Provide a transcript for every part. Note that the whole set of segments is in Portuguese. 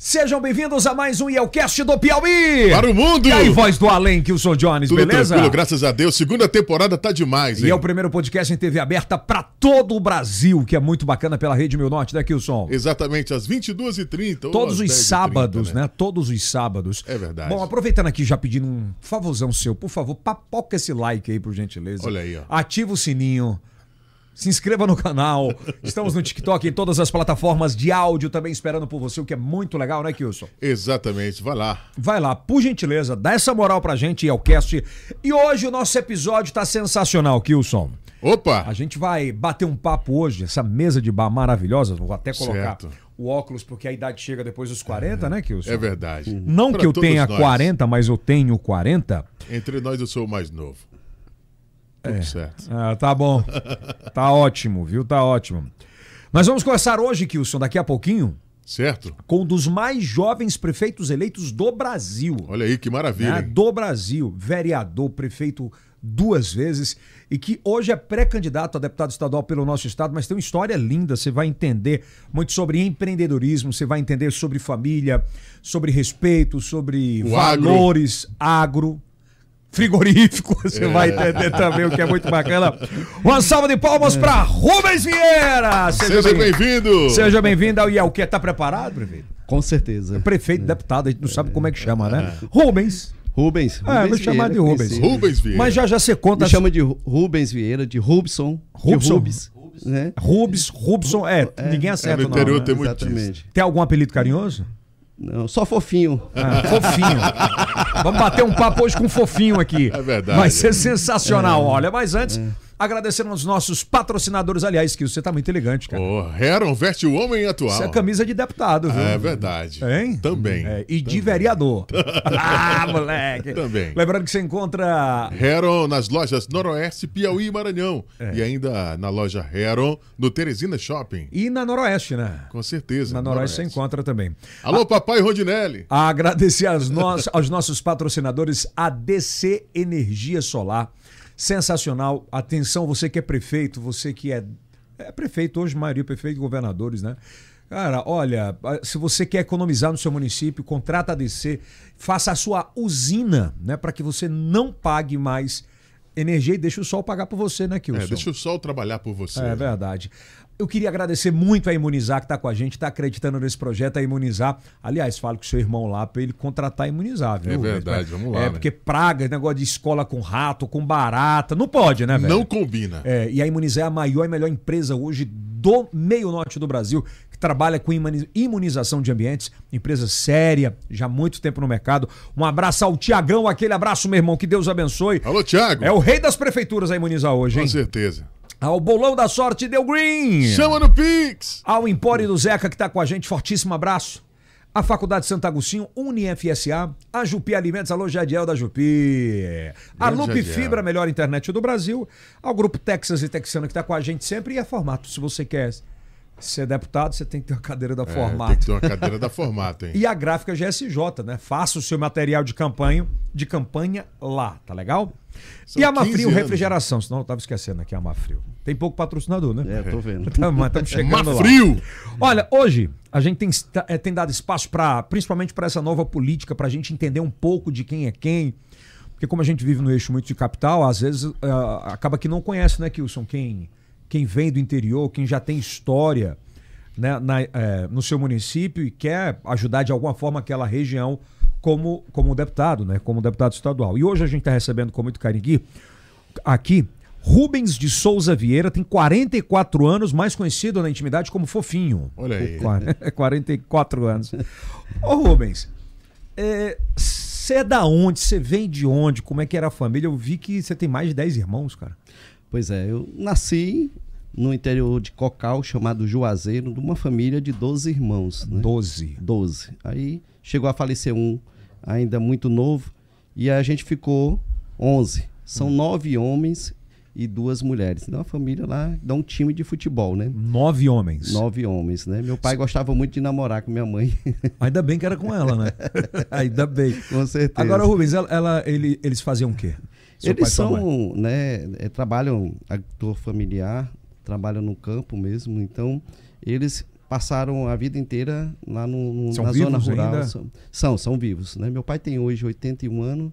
Sejam bem-vindos a mais um Yelcast do Piauí! Para o mundo! E aí, voz do além, Kilson Jones, Tudo beleza? tranquilo, graças a Deus. Segunda temporada tá demais, hein? E é o primeiro podcast em TV aberta para todo o Brasil, que é muito bacana pela Rede Mil Norte, né, Kilson? Exatamente, às 22h30. ou Todos os 10h30, sábados, né? Todos os sábados. É verdade. Bom, aproveitando aqui, já pedindo um favorzão seu, por favor, papoca esse like aí, por gentileza. Olha aí, ó. Ativa o sininho. Se inscreva no canal. Estamos no TikTok, em todas as plataformas de áudio, também esperando por você, o que é muito legal, né, Kilson? Exatamente, vai lá. Vai lá, por gentileza, dá essa moral pra gente, Yelcast. E hoje o nosso episódio tá sensacional, Kilson. Opa! A gente vai bater um papo hoje, essa mesa de bar maravilhosa. Vou até colocar Certo. o óculos, porque a idade chega depois dos 40, né, Kilson? É verdade. Não Pra que eu tenha nós. 40, mas eu tenho 40. Entre nós eu sou o mais novo. Tudo certo. Ah, tá bom. tá ótimo, viu? Tá ótimo. Nós vamos começar hoje, Kilson, daqui a pouquinho, Certo? com um dos mais jovens prefeitos eleitos do Brasil. Olha aí que maravilha. né, do Brasil, vereador, prefeito duas vezes e que hoje é pré-candidato a deputado estadual pelo nosso estado, mas tem uma história linda, você vai entender muito sobre empreendedorismo, você vai entender sobre família, sobre respeito, sobre O valores, agro. Frigorífico, você vai entender também o que é muito bacana. Uma salva de palmas para Rubens Vieira! Seja bem-vindo! Seja bem-vindo ao IELQ. Tá preparado, prefeito? Com certeza. Prefeito, deputado, a gente não sabe como é que chama, né? Rubens. Rubens. É, vou Rubens chamar de Rubens. conhecido. Rubens Vieira. Mas já já você conta. Me chama de Ru- Rubens Vieira, de Rubson. Rubson. De Rubens. Né? Rubens, Rubson, é, ninguém É, acerta no o interior nome, né? tem muito disso. Exatamente. Tem algum apelido carinhoso? Não, só fofinho. Ah, fofinho. Vamos bater um papo hoje com fofinho aqui. É verdade. Vai ser sensacional, olha. Mas antes, agradecendo aos nossos patrocinadores, aliás, que você tá muito elegante, cara. O Heron veste o homem atual. Isso é camisa de deputado, viu? É verdade. Hein? Também. É, e de vereador. ah, moleque. Também. Lembrando que você encontra Heron nas lojas Noroeste, Piauí e Maranhão. É. E ainda na loja Heron, no Teresina Shopping. e na Noroeste, né? Com certeza. Na Noroeste você encontra também. Alô, papai Rondinelli. Agradecer aos, nos- aos nossos patrocinadores, a DC Energia Solar. Sensacional. Atenção, você que é prefeito, você que é, é prefeito hoje, maioria prefeito e governadores, né? Cara, olha, se você quer economizar no seu município, contrata a DC, faça a sua usina, né? Para que você não pague mais energia e deixe o sol pagar por você, né, Kilson? É, deixa o sol trabalhar por você. É verdade. Eu queria agradecer muito a Imunizar que está com a gente, está acreditando nesse projeto, a Imunizar. Aliás, falo com seu irmão lá para ele contratar a Imunizar, viu? É verdade, vamos lá, É, né? porque praga, negócio de escola com rato, com barata, não pode, né, velho? Não combina. É, e a Imunizar é a maior e melhor empresa hoje do meio norte do Brasil, que trabalha com imuni- imunização de ambientes, empresa séria, já há muito tempo no mercado. Um abraço ao Tiagão, aquele abraço, meu irmão, que Deus abençoe. Alô, Thiago. É o rei das prefeituras a imunizar hoje, Com hein? certeza. Ao Bolão da Sorte deu green. Chama no Pix. Ao Empório do Zeca que está com a gente, fortíssimo abraço. A Faculdade Santo Agostinho, UniFSA, a Jupi Alimentos, alô Jadiel da Jupi. A Grande Lupe Jadiel. Fibra, a melhor internet do Brasil. Ao Grupo Texas e Texano que está com a gente sempre. E a Formato, se você quer ser deputado, você tem que ter uma cadeira da É, Formato. tem que ter uma cadeira da formato, hein? E a gráfica GSJ, né? Faça o seu material de campanha, de campanha lá, tá legal? São e a 15 Mafrio. Refrigeração, senão eu tava esquecendo aqui a Mafrio. Tem pouco patrocinador, né? É, tô vendo. Estamos chegando lá. Mafrio. Olha, hoje a gente tem, eh, tem dado espaço para, principalmente para essa nova política, para a gente entender um pouco de quem é quem. Porque como a gente vive no eixo muito de capital, às vezes ah, acaba que não conhece, né, Kilson, quem, quem vem do interior, quem já tem história né, na- eh, no seu município e quer ajudar de alguma forma aquela região como, como deputado, né, como deputado estadual. E hoje a gente está recebendo com muito carinho aqui, Rubens de Souza Vieira, tem 44 anos, mais conhecido na intimidade como Fofinho. Olha aí. Qua- 44 anos. Ô Rubens, você é da onde? Você vem de onde? Como é que era a família? Eu vi que você tem mais de 10 irmãos, cara. Pois é, eu nasci no interior de Cocal, chamado Juazeiro, de uma família de 12 irmãos. Né? 12. 12. Aí chegou a falecer um, ainda muito novo, e a gente ficou 11. São nove homens e duas mulheres. Então a família lá dá um time de futebol, né? Nove homens. Nove homens, né? Meu pai gostava muito de namorar com minha mãe, Ainda bem que era com ela, né? Ainda bem. com certeza. Agora, Rubens, ela, ela- ele- eles faziam o quê? Seu Eles são, né, é, trabalham agricultor familiar, trabalham no campo mesmo, então eles passaram a vida inteira lá no, no na zona rural. ainda? São, são, são vivos. Né? Meu pai tem hoje 81 anos,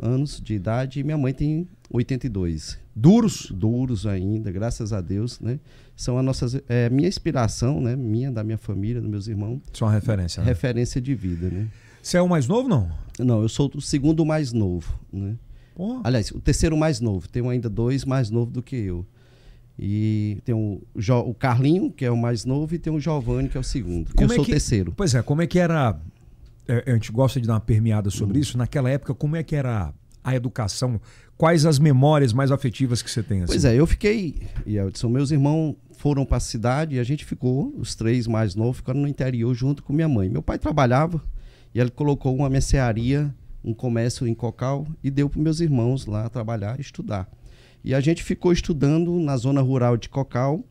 anos de idade e minha mãe tem 82. Duros? Duros ainda, graças a Deus, né? São a nossas, é, minha inspiração, né? Minha, da minha família, dos meus irmãos, São uma referência. Né? referência de vida, né? Você é o mais novo, não? Não, eu sou o segundo mais novo, né? Aliás, o terceiro mais novo. Tenho ainda dois mais novos do que eu. E tem o, Jo- o Carlinho, que é o mais novo, e tem o Giovanni, que é o segundo. Como eu é sou que- o terceiro. Pois é, como é que era. é, a gente gosta de dar uma permeada Hum. sobre isso. Naquela época, como é que era a educação? Quais as memórias mais afetivas que você tem? Assim? Pois é, eu fiquei. E Edson, meus irmãos foram para a cidade e a gente ficou, os três mais novos, ficando no interior junto com minha mãe. Meu pai trabalhava e ele colocou uma mercearia, um comércio em Cocal e deu para meus irmãos lá trabalhar e estudar. E a gente ficou estudando na zona rural de Cocal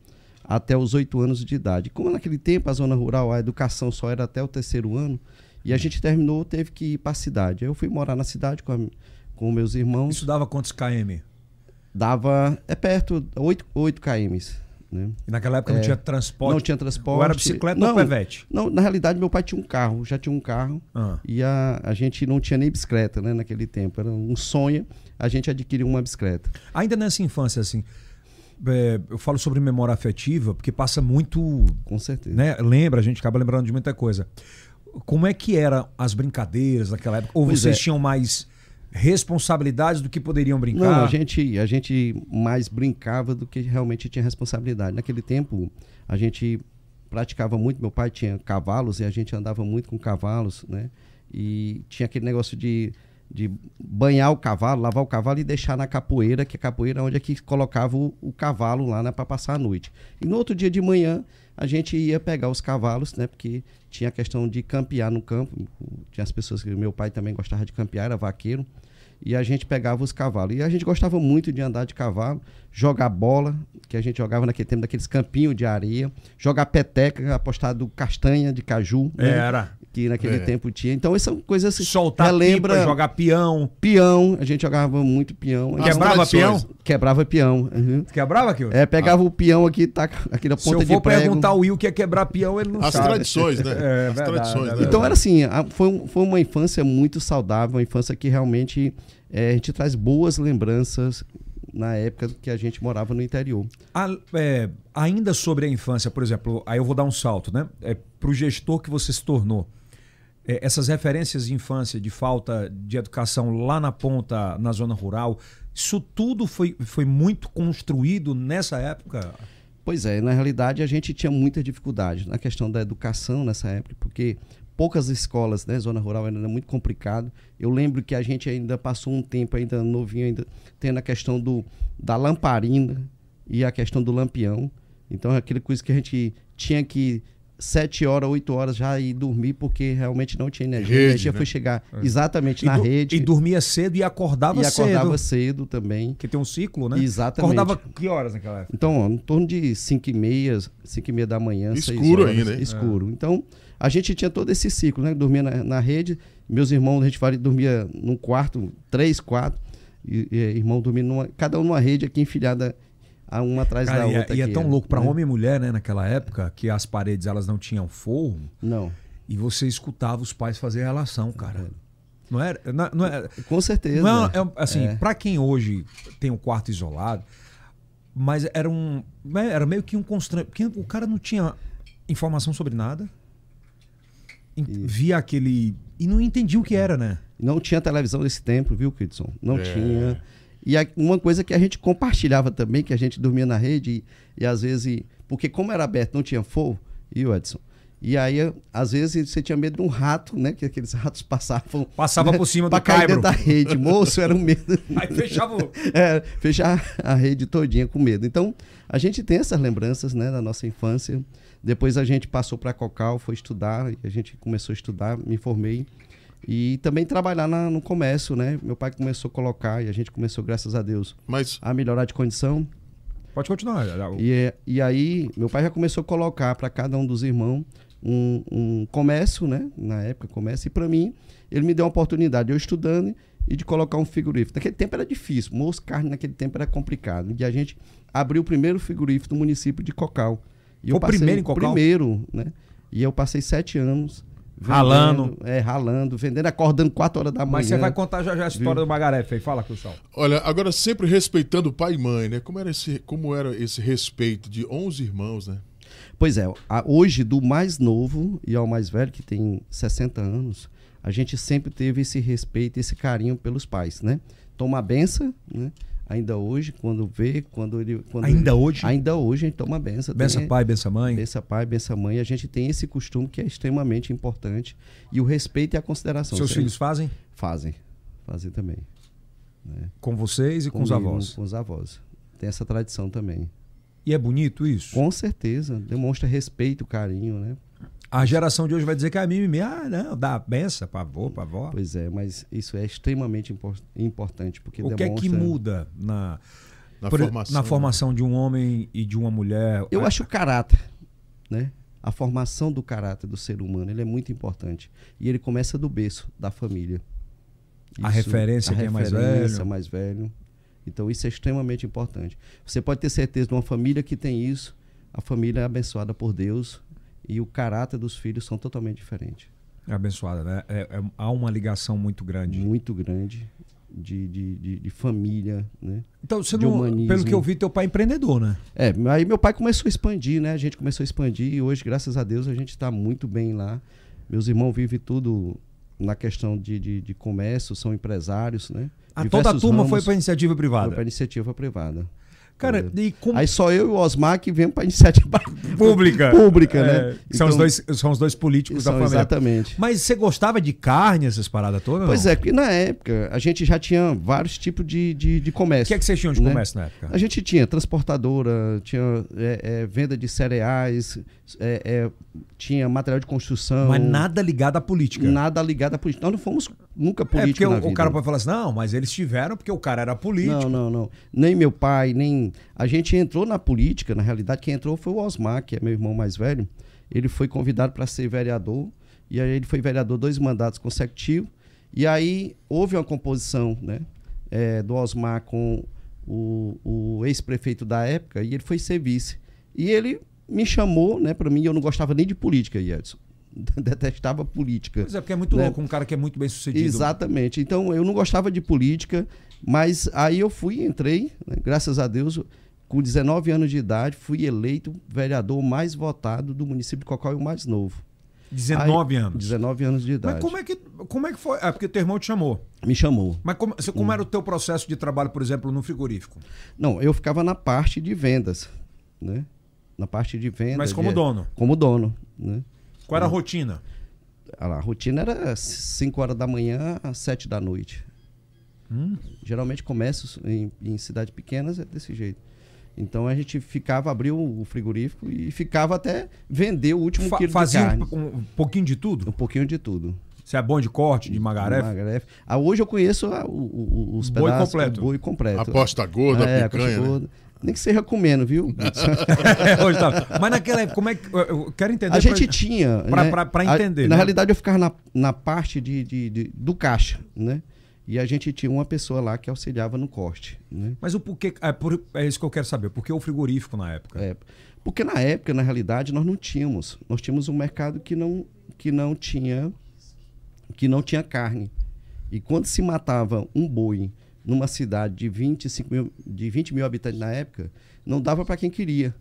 até os oito anos de idade. Como naquele tempo a zona rural, a educação só era até o terceiro ano, e a gente terminou, teve que ir para a cidade. Eu fui morar na cidade com, a, com meus irmãos Isso dava quantos KM? dava é perto 8, 8 km né? E naquela época não tinha transporte. não tinha transporte Ou era bicicleta não, ou pevete? não na realidade meu pai tinha um carro já tinha um carro Ah. e a, a gente não tinha nem bicicleta né naquele tempo era um sonho a gente adquirir uma bicicleta Ainda nessa infância, assim. é, eu falo sobre memória afetiva, porque passa muito. com certeza Né, lembra, a gente acaba lembrando de muita coisa. Como é que eram as brincadeiras naquela época? Ou Pois vocês é. tinham mais responsabilidades do que poderiam brincar? não a gente a gente mais brincava do que realmente tinha responsabilidade naquele tempo a gente praticava muito meu pai tinha cavalos e a gente andava muito com cavalos né e tinha aquele negócio de de banhar o cavalo, lavar o cavalo e deixar na capoeira, que a capoeira é onde é que colocava o, o cavalo lá né, para passar a noite. E no outro dia de manhã a gente ia pegar os cavalos, né, porque tinha a questão de campear no campo. Tinha as pessoas que meu pai também gostava de campear, era vaqueiro. E a gente pegava os cavalos. E a gente gostava muito de andar de cavalo, jogar bola, que a gente jogava naquele tempo, daqueles campinhos de areia, jogar peteca, apostado castanha de caju, né, Era. Que naquele É. tempo tinha. Então, essas são coisas assim. Soltar relembra pipa, jogar peão. peão, a gente jogava muito peão. Quebrava peão? Quebrava peão. uhum. Quebrava aquilo? É, pegava o peão aqui, tá aqui na Se ponta eu for de prego. perguntar ao Will o que é quebrar peão, ele não As sabe. tradições, né? É, As verdade, tradições, é né? Então era assim, foi, foi uma infância muito saudável, uma infância que realmente é, a gente traz boas lembranças na época que a gente morava no interior. A- é, ainda sobre a infância, por exemplo, aí eu vou dar um salto, né? É, Para o gestor que você se tornou, essas referências de infância, de falta de educação lá na ponta, na zona rural, isso tudo foi, foi muito construído nessa época? Pois é, na realidade a gente tinha muita dificuldade na questão da educação nessa época, porque poucas escolas, né, zona rural ainda era muito complicado. Eu lembro que a gente ainda passou um tempo ainda novinho ainda tendo a questão do da lamparina e a questão do lampião. Então é aquela coisa que a gente tinha que sete horas, oito horas já ir dormir porque realmente não tinha energia. a Rede, energia né? foi chegar exatamente E, na rede e dormia cedo e acordava, e acordava cedo. cedo também. Que tem um ciclo, né? Exatamente. Acordava que horas naquela época? Então, ó, em torno de 5 e meia, 5 e meia da manhã, Escuro horas, ainda, hein? Escuro. Então, a gente tinha todo esse ciclo, né? Dormia na, na rede, meus irmãos, a gente fala, dormia num quarto, três, quatro, e, e irmão dormindo numa, cada um numa rede aqui enfiada a uma atrás Cara, da e é- outra. e é aqui, tão louco para né? homem e mulher, né, naquela época, que as paredes elas não tinham forro Não, e você escutava os pais fazer relação, cara. Não era, não, não é, com certeza. não é- é- assim, É. para quem hoje tem um quarto isolado, mas era um, né, era meio que um constrangimento, porque o cara não tinha informação sobre nada. Em- Via aquele e não entendia o que era, né? Não tinha televisão nesse tempo, viu, Kidson? Não É. tinha. E uma coisa que a gente compartilhava também, que a gente dormia na rede e, e às vezes. Porque como era aberto, não tinha fogo, e o Edson? E aí, às vezes, você tinha medo de um rato, né? Que aqueles ratos passavam. Passava né, por cima do caibro. da rede. Moço, era um medo. Aí fechava o... É, fechar a rede todinha com medo. Então, a gente tem essas lembranças, né, da nossa infância. Depois a gente passou para Cocal, foi estudar, e a gente começou a estudar, me formei. E também trabalhar na- no comércio, né? Meu pai começou a colocar e a gente começou, graças a Deus, Mas a melhorar de condição. Pode continuar. E, é- e aí, meu pai já começou a colocar para cada um dos irmãos um, um comércio, né? Na época, comércio. E para mim, ele me deu uma oportunidade, eu estudando e de colocar um frigorífico. Naquele tempo era difícil, moço carne naquele tempo era complicado. E a gente abriu o primeiro frigorífico do município de Cocal, E Foi eu o primeiro em Cocal? Cocal? Primeiro, né? E eu passei sete anos. Vendendo- Ralando. É, ralando, vendendo, acordando quatro horas da manhã. Mas você vai contar já, já a história do Magarefe aí. Fala, Crucial. Olha, agora sempre respeitando pai e mãe, né? Como era esse, como era esse respeito de 11 irmãos, né? Pois é, a- hoje do mais novo e ao mais velho, que tem 60 anos, a gente sempre teve esse respeito, esse carinho pelos pais, né? Toma a benção, né? Ainda hoje, quando vê, quando ele... Quando Ainda ele- hoje? Ainda hoje a gente toma benção. Bença Tem- pai, bença mãe. Bença pai, bença mãe. A gente tem esse costume que é extremamente importante. E o respeito e a consideração. Seus filhos fazem? Fazem. Fazem também. Com vocês e com os Comigo, avós. Com os avós. Tem essa tradição também. E é bonito isso? Com certeza. Demonstra respeito, carinho, né? A geração de hoje vai dizer que é mimimi. Ah, não, dá benção pra avô, pra avó. Pois é, mas isso é extremamente impor- importante, porque O que é que demonstra... muda na, Na por- formação. na né? formação de um homem e de uma mulher? Eu A- acho o caráter, né? A formação do caráter do ser humano, ele é muito importante. E ele começa do berço, da família. A referência, a quem é mais referência, velho. mais velho. Então isso é extremamente importante. Você pode ter certeza de uma família que tem isso, a família é abençoada por Deus e o caráter dos filhos são totalmente diferentes. É abençoada, né? É- é- há uma ligação muito grande. Muito grande de, de, de, de família, né? Então, você não, humanismo. pelo que eu vi, teu pai é empreendedor, né? É, aí meu pai começou a expandir, né? A gente começou a expandir e hoje, graças a Deus, a gente está muito bem lá. Meus irmãos vivem tudo na questão de, de, de comércio, são empresários, né? Ah, toda a turma ramos, foi para iniciativa foi privada. para iniciativa privada. Cara, e como Aí só eu e o Osmar que vem para iniciativa pública. pública, É, né? que são, os Então, dois, são os dois políticos da família. Exatamente. Mas você gostava de carne, essas paradas todas? Pois não? é, porque na época a gente já tinha vários tipos de, de, de O comércio. que é que vocês tinham de né? comércio na época? A gente tinha transportadora, tinha é, é, venda de cereais, é, é, tinha material de construção. Mas nada ligado à política. Nada ligado à política. Nós não fomos nunca é porque políticos o, o cara pode falar assim, não, mas eles tiveram porque o cara era político. Não, não, não. Nem meu pai, nem... A gente entrou na política, na realidade, quem entrou foi o Osmar, que é meu irmão mais velho. Ele foi convidado para ser vereador, e aí ele foi vereador dois mandatos consecutivos. E aí houve uma composição né, é, do Osmar com o, o ex-prefeito da época, e ele foi ser vice. E ele me chamou, né, para mim, eu não gostava nem de política, Edson. Detestava política. Pois é, porque é muito Né? louco, um cara que é muito bem sucedido. Exatamente. Então eu não gostava de política, mas aí eu fui, entrei, né, graças a Deus, com 19 anos de idade, fui eleito vereador mais votado do município de Cocó e o mais novo. 19 Aí, anos. 19 anos de idade. Mas como é, que, como é que foi? É porque teu irmão te chamou. Me chamou. Mas como, você- Hum. como era o teu processo de trabalho, por exemplo, no frigorífico? Não, eu ficava na parte de vendas, né? Na parte de vendas. Mas como de- dono? Como dono, né? Qual era a rotina? A a rotina era 5 horas da manhã às 7 da noite. Hum? Geralmente comércios em, em cidades pequenas é desse jeito. Então a gente ficava, abriu o frigorífico e ficava até vender o último Fa- quilo fazia de carne. um, um pouquinho de tudo? Um pouquinho de tudo. Você é bom de corte, de magarefe? Magarefe. Ah, hoje eu conheço ah, o- o- os Boi pedaços, completo. boi completo. Aposta gorda, é, a picanha, coxa né? gorda. Nem que seja comendo, viu? Hoje tá. Mas naquela época, como é que. eu- quero entender. a gente pra- tinha. pra- né? pra- pra A- entender, na né? realidade, eu ficava na, na parte de, de- de- do caixa, né? E a gente tinha uma pessoa lá que auxiliava no corte, né? Mas o porquê. É, por- é isso que eu quero saber. Por que o frigorífico na época? É, porque na época, na realidade, nós não tínhamos. Nós tínhamos um mercado que não, que não tinha que não tinha carne. E quando se matava um boi numa cidade de 25 mil, de 20 mil habitantes na época, não dava para quem queria.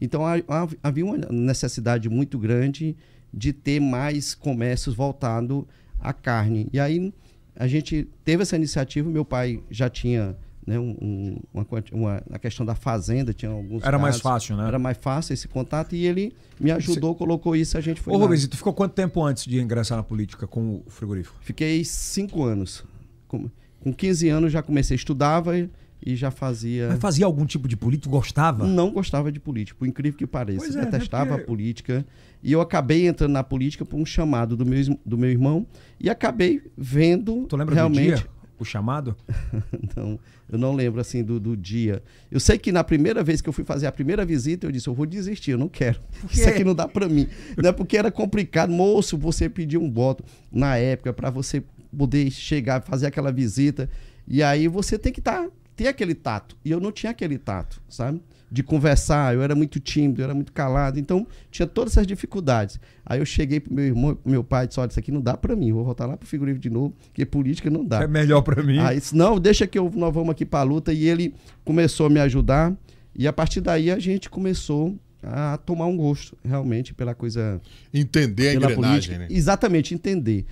Então ha- ha- havia uma necessidade muito grande de ter mais comércios voltado à carne. E aí a gente teve essa iniciativa, meu pai já tinha né, um- um- uma, uma, a questão da fazenda, tinha alguns Era mais casos. fácil, né? Era mais fácil esse contato e ele me ajudou, colocou isso, a gente foi Ô, lá. Rubens, tu ficou quanto tempo antes de ingressar na política com o frigorífico? Fiquei cinco anos. Com, com 15 anos já comecei, estudava e, e já fazia... Mas fazia algum tipo de político? Gostava? Não gostava de política, por incrível que pareça. Pois é, né, Detestava porque- a política. E eu acabei entrando na política por um chamado do meu, do meu irmão e acabei vendo Tu lembra realmente... do dia? O chamado? Não, eu não lembro assim do, do dia. Eu sei que na primeira vez que eu fui fazer a primeira visita, eu disse: eu vou desistir, eu não quero. Isso aqui não dá para mim. Não é porque era complicado, moço, você pedir um voto na época para você poder chegar, fazer aquela visita. E aí você tem que tá, ter aquele tato. E eu não tinha aquele tato, sabe? de conversar, eu era muito tímido, eu era muito calado, então tinha todas essas dificuldades. Aí eu cheguei pro meu irmão, pro meu pai, disse, olha, isso aqui não dá para mim, vou voltar lá pro figurino de novo, porque política não dá. É melhor para mim. Aí disse, não, deixa que eu, nós vamos aqui para a luta, e ele começou a me ajudar, e a partir daí a gente começou a tomar um gosto, realmente, pela coisa... Entender a pela engrenagem, política. né? Exatamente, entender.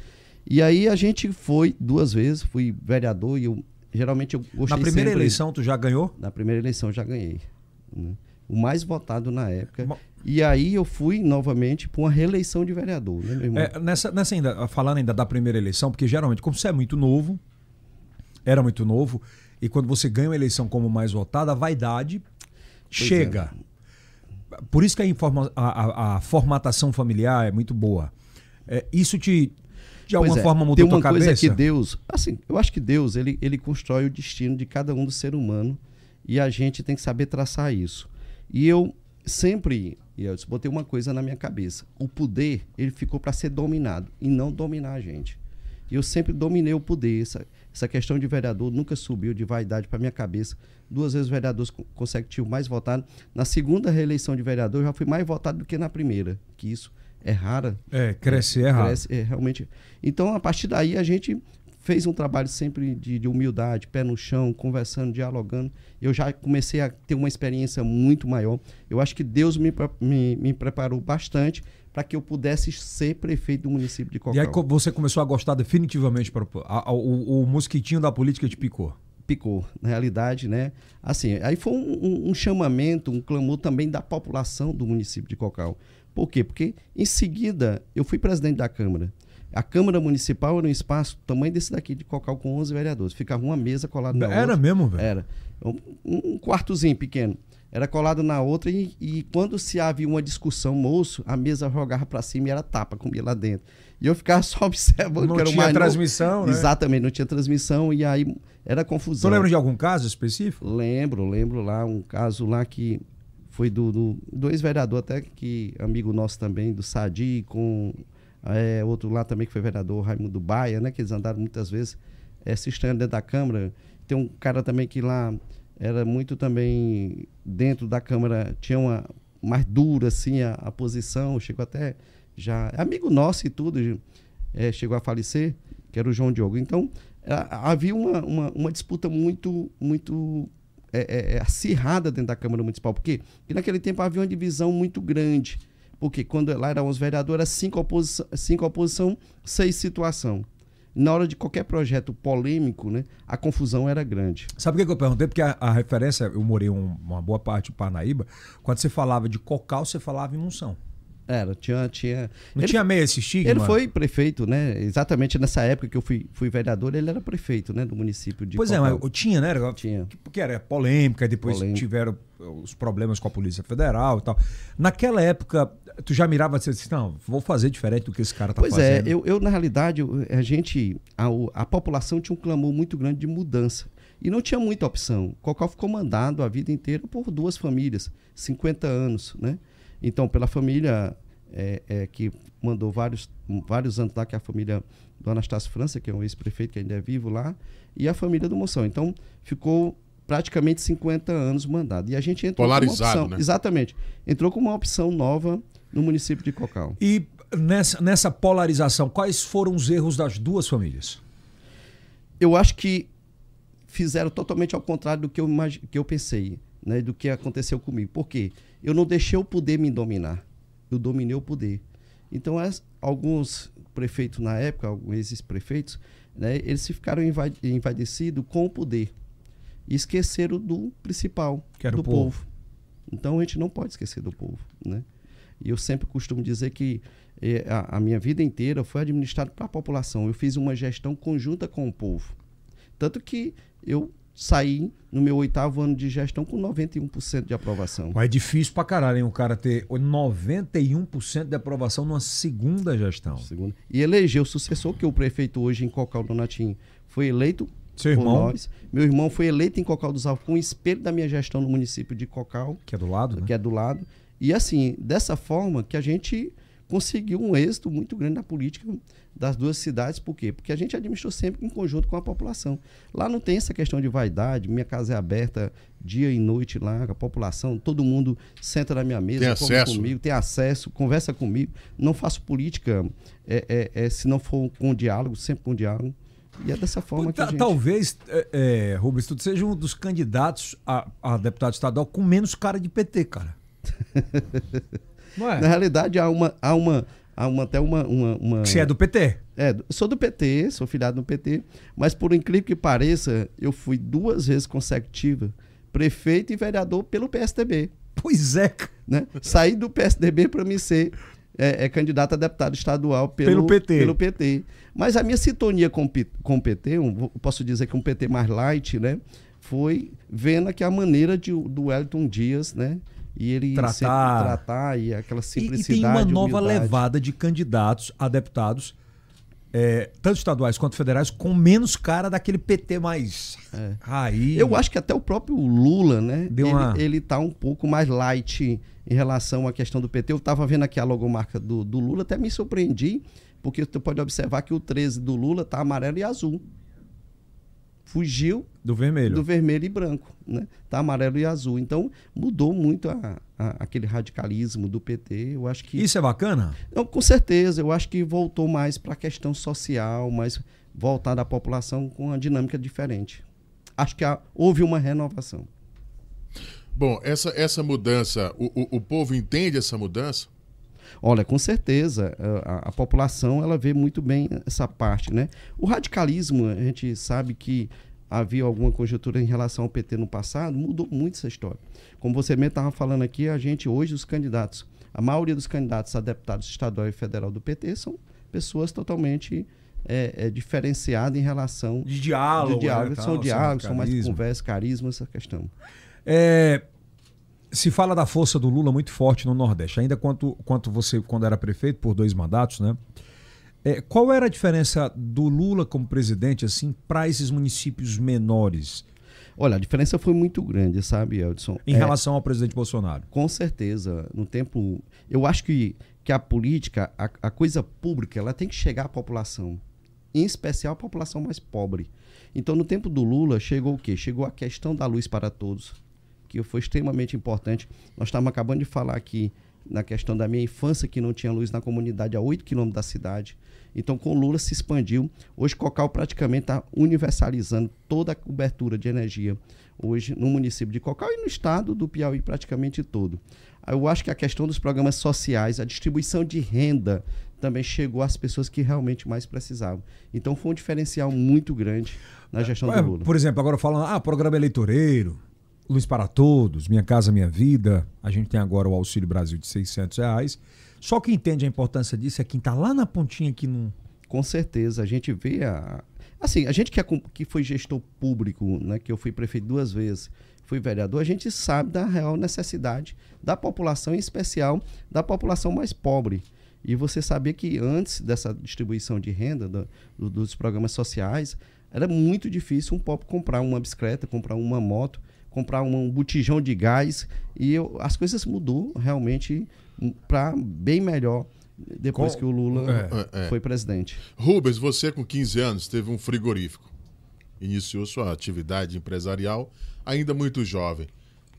E aí a gente foi duas vezes, fui vereador, e eu, geralmente eu gostei Na primeira sempre- eleição, tu já ganhou? na primeira eleição eu já ganhei. né? O mais votado na época. E aí eu fui novamente para uma reeleição de vereador, né, meu irmão? É, nessa, nessa ainda, falando ainda da primeira eleição, porque geralmente, como você é muito novo, era muito novo, e quando você ganha uma eleição como mais votada, a vaidade chega. Por isso que a, informa- a- a- a formatação familiar é muito boa. É, isso te, de alguma é, forma, mudou Tem tua uma coisa cabeça? que Deus, assim, eu acho que Deus, ele, ele constrói o destino de cada um do ser humano e a gente tem que saber traçar isso. E eu sempre, e eu botei uma coisa na minha cabeça, o poder, ele ficou para ser dominado e não dominar a gente. E eu sempre dominei o poder, essa, essa questão de vereador nunca subiu de vaidade para minha cabeça. Duas vezes vereadores co- consecutivos mais votado. Na segunda reeleição de vereador, eu já fui mais votado do que na primeira, que isso é rara É, crescer errado. Parece- é, realmente. Então, a partir daí, a gente fez um trabalho sempre de, de humildade, pé no chão, conversando, dialogando. Eu já comecei a ter uma experiência muito maior. Eu acho que Deus me, me, me preparou bastante para que eu pudesse ser prefeito do município de E aí Cocal. você começou a gostar definitivamente. Pra, a- a- o, o mosquitinho da política te picou. Picou, na realidade, né? Assim, aí foi um, um- um chamamento, um clamor também da população do município de Cocal. Por quê? Porque em seguida eu fui presidente da Câmara. A Câmara Municipal era um espaço tamanho desse daqui de Cocal com 11 vereadores. Ficava uma mesa colada na Era outra. mesmo, velho? Era. Um, um quartozinho pequeno. Era colado na outra e, e quando se havia uma discussão, moço, a mesa jogava para cima e era tapa, comia lá dentro. E eu ficava só observando Não era tinha mais transmissão, né? Exatamente, não tinha transmissão e aí era Tu confusão. lembra de algum caso específico? Lembro, lembro lá um caso lá que foi do, do, do ex-vereador, até que amigo nosso também, do Sadi, com é, outro lá também que foi vereador, Raimundo Baia, né? Que eles andaram muitas vezes é, se estranhando dentro da Câmara. Tem um cara também que lá era muito também dentro da Câmara, tinha uma mais dura assim a, a posição, chegou até já amigo nosso e tudo, é, chegou a falecer, que era o João Diogo. Então, havia uma, uma, uma disputa muito, muito é, é, é, acirrada dentro da Câmara Municipal. Por quê? Porque naquele tempo havia uma divisão muito grande. Porque quando lá eram os vereadores, era cinco oposição, cinco oposição, seis situação. Na hora de qualquer projeto polêmico, né, a confusão era grande. Sabe por que eu perguntei? Porque a, a referência, eu morei um- uma boa parte em Parnaíba, quando você falava de cocal, você falava em unção. Era, tinha. tinha Não ele, tinha meio esse estigma? ele foi prefeito, né? Exatamente nessa época que eu fui, fui vereador, ele era prefeito, né? Do município de Pois é, mas tinha, né? Era- Tinha. Porque era polêmica, depois Polêmica. tiveram os problemas com a Polícia Federal e tal. Naquela época, tu já mirava você disse, não, vou fazer diferente do que esse cara tá Pois fazendo. é, eu, eu, na realidade, a gente, a, a população tinha um clamor muito grande de mudança. E não tinha muita opção. Cocal ficou mandado a vida inteira por duas famílias, 50 anos, né? Então, pela família é, é, que mandou vários, vários anos lá, que é a família do Anastácio França, que é um ex-prefeito que ainda é vivo lá, e a família do Moção. Então, ficou praticamente 50 anos mandado. E a gente entrou com uma Polarizado, opção. né? Exatamente. Entrou com uma opção nova no município de Cocal. E nessa, nessa polarização, quais foram os erros das duas famílias? eu acho que fizeram totalmente ao contrário do que eu, que eu pensei, né? do que aconteceu comigo. Por quê? Eu não deixei o poder me dominar. Eu dominei o poder. Então, as- alguns prefeitos na época, alguns ex-prefeitos, né? eles se ficaram envaidecidos com o poder. E esqueceram do principal, do povo. povo. Então, a gente não pode esquecer do povo. Né? E eu sempre costumo dizer que eh, a, a minha vida inteira foi administrada para a população. Eu fiz uma gestão conjunta com o povo. Tanto que eu saí no meu oitavo ano de gestão com 91% de aprovação. Mas é difícil pra caralho, hein? O cara ter 91% de aprovação numa segunda gestão. Segundo. E elegeu o sucessor, que o prefeito hoje em Cocal do Natim foi eleito Seu por irmão? nós. Meu irmão foi eleito em Cocal dos Alves com o espelho da minha gestão no município de Cocal. Que é do lado, né? que é do lado. E assim, dessa forma que a gente conseguiu um êxito muito grande na política das duas cidades. Por quê? Porque a gente administrou sempre em conjunto com a população. Lá não tem essa questão de vaidade, minha casa é aberta dia e noite lá, a população, todo mundo senta na minha mesa, tem acesso. comigo, tem acesso, conversa comigo. Não faço política é, é, é, se não for com diálogo, sempre com diálogo. E é dessa forma que a gente... Talvez, é, é, Rubens, tu seja um dos candidatos a, a deputado estadual com menos cara de PT, cara. Na realidade, há uma, há uma, há uma até uma, uma, uma... Você é do PT? É, sou do PT, sou filiado no PT, mas por incrível que pareça, eu fui duas vezes consecutiva prefeito e vereador pelo PSDB. Pois é. Né? Saí do PSDB para me ser é, é, candidato a deputado estadual pelo, pelo, PT. pelo PT. Mas a minha sintonia com, com o PT, um, posso dizer que um PT mais light, né? Foi vendo que a maneira de, do Wellington Dias, né? E ele tratar, tratar e aquela simplicidade. E, e tem uma nova humildade. levada de candidatos a deputados, é, tanto estaduais quanto federais, com menos cara daquele PT mais é. raiz. Eu acho que até o próprio Lula, né? Deu ele, uma... ele tá um pouco mais light em relação à questão do PT. Eu estava vendo aqui a logomarca do, do Lula, até me surpreendi, porque tu pode observar que o 13 do Lula tá amarelo e azul fugiu do vermelho, do vermelho e branco, né? Tá amarelo e azul. Então mudou muito a, a, aquele radicalismo do PT. Eu acho que isso é bacana. Não, com certeza. Eu acho que voltou mais para a questão social, mais voltada à população com uma dinâmica diferente. Acho que há, houve uma renovação. Bom, essa, essa mudança, o, o, o povo entende essa mudança? Olha, com certeza, a, a, população ela vê muito bem essa parte, né? O radicalismo, a gente sabe que havia alguma conjuntura em relação ao PT no passado, mudou muito essa história. Como você mesmo estava falando aqui, a gente hoje, os candidatos, a maioria dos candidatos a deputados estadual e federal do PT são pessoas totalmente é, é, diferenciadas em relação... De diálogo. De diálogo, né, são diálogos, são mais conversa, carisma, essa questão. É, se fala da força do Lula muito forte no Nordeste, ainda quanto, quanto você, quando era prefeito por dois mandatos, né? É, qual era a diferença do Lula como presidente, assim, para esses municípios menores? Olha, a diferença foi muito grande, sabe, Edson? Em é, relação ao presidente Bolsonaro? Com certeza. No tempo. Eu acho que, que a política, a, a coisa pública, ela tem que chegar à população. Em especial a população mais pobre. Então, no tempo do Lula, chegou o quê? Chegou a questão da luz para todos que foi extremamente importante. Nós estávamos acabando de falar aqui na questão da minha infância, que não tinha luz na comunidade a 8 quilômetros da cidade. Então, com Lula se expandiu. Hoje, Cocal praticamente está universalizando toda a cobertura de energia hoje no município de Cocal e no estado do Piauí praticamente todo. Eu acho que a questão dos programas sociais, a distribuição de renda também chegou às pessoas que realmente mais precisavam. Então, foi um diferencial muito grande na gestão é, do Lula. Por exemplo, agora falando, ah, programa eleitoreiro, Luz para Todos, Minha Casa Minha Vida. A gente tem agora o Auxílio Brasil de 600 reais. Só quem entende a importância disso é quem está lá na pontinha que não. Com certeza, a gente vê a. Assim, a gente que, é, que foi gestor público, né, que eu fui prefeito duas vezes, fui vereador, a gente sabe da real necessidade da população, em especial da população mais pobre. E você sabia que antes dessa distribuição de renda do, do, dos programas sociais, era muito difícil um pobre comprar uma bicicleta, comprar uma moto comprar um, botijão de gás e eu, as coisas mudou realmente para bem melhor depois Com... que o Lula é. é. foi presidente. Rubens, você com 15 anos teve um frigorífico. Iniciou sua atividade empresarial ainda muito jovem.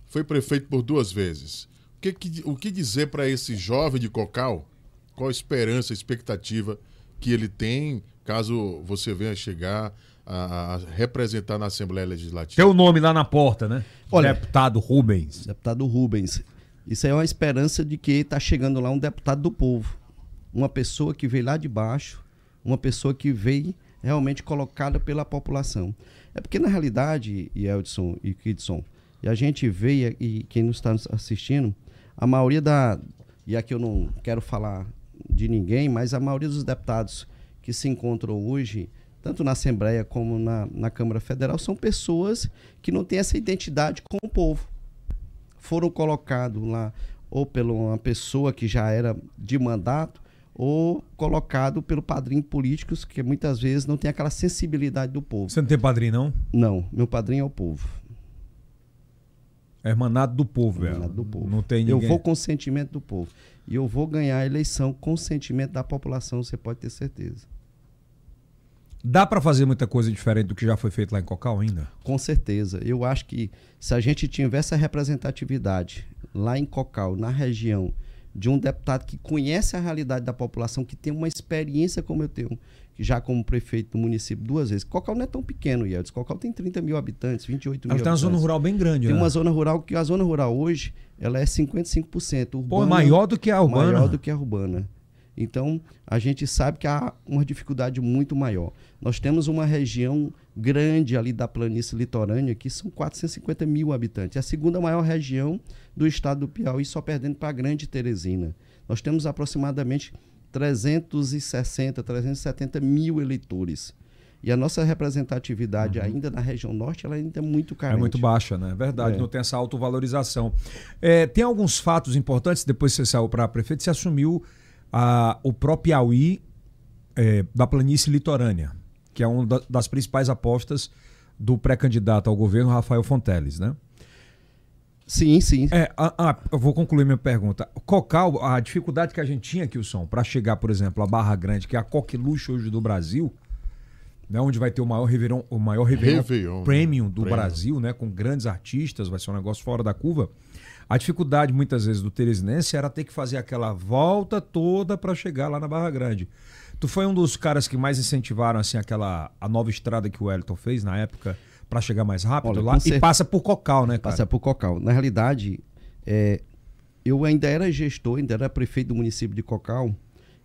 Foi prefeito por duas vezes. O que, que o que dizer para esse jovem de Cocal? Qual a esperança, a expectativa que ele tem caso você venha chegar a, a, representar na Assembleia Legislativa. Tem o nome lá na porta, né? Olha, deputado Rubens. Deputado Rubens. Isso aí é uma esperança de que está chegando lá um deputado do povo. Uma pessoa que veio lá de baixo, uma pessoa que veio realmente colocada pela população. É porque, na realidade, e Eldson e Kidson, e a gente vê, e quem nos está assistindo, a maioria da. E aqui eu não quero falar de ninguém, mas a maioria dos deputados que se encontram hoje tanto na Assembleia como na, na Câmara Federal, são pessoas que não têm essa identidade com o povo. Foram colocados lá ou pela uma pessoa que já era de mandato, ou colocado pelo padrinho políticos, que muitas vezes não tem aquela sensibilidade do povo. Você não tem padrinho, não? Não, meu padrinho é o povo. É emanado do povo, velho. Emanado do povo. Não tem Eu ninguém. vou com o sentimento do povo. E eu vou ganhar a eleição com o sentimento da população, você pode ter certeza. Dá pra fazer muita coisa diferente do que já foi feito lá em Cocal ainda? Com certeza. Eu acho que se a gente tivesse a representatividade lá em Cocal, na região, de um deputado que conhece a realidade da população, que tem uma experiência como eu tenho, já como prefeito do município duas vezes. Cocal não é tão pequeno, Yeltsin. Cocal tem 30 mil habitantes, 28 mil Ela tem uma zona rural bem grande, Tem né? uma zona rural, que a zona rural hoje, ela é 55% urbana. Pô, maior do que a urbana. Maior do que a urbana. Então, a gente sabe que há uma dificuldade muito maior. Nós temos uma região grande ali da planície litorânea, que são 450 mil habitantes. É a segunda maior região do estado do Piauí, só perdendo para a Grande Teresina. Nós temos aproximadamente 360, 370 mil eleitores. E a nossa representatividade ainda na região norte, ela ainda é muito Uhum. É carente. muito baixa, né? Verdade, É. não tem essa autovalorização. É, tem alguns fatos importantes, depois que você saiu para prefeito, você assumiu a, o próprio Piauí é, da planície litorânea, que é uma da- das principais apostas do pré-candidato ao governo, Rafael Fonteles, né? Sim, sim. É, ah, ah, eu vou concluir minha pergunta. Cocal, a dificuldade que a gente tinha, Kilson, para chegar, por exemplo, a Barra Grande, que é a coqueluche hoje do Brasil, né, onde vai ter o maior Réveillon, o maior Réveillon, Réveillon, né? Premium do Premium. Brasil, né, com grandes artistas, vai ser um negócio fora da curva. A dificuldade, muitas vezes, do Teresinense era ter que fazer aquela volta toda para chegar lá na Barra Grande. Tu foi um dos caras que mais incentivaram assim aquela a nova estrada que o Wellington fez na época para chegar mais rápido Olha, lá e passa por Cocal, né, cara? Passa por Cocal. Na realidade, é, eu ainda era gestor, ainda era prefeito do município de Cocal,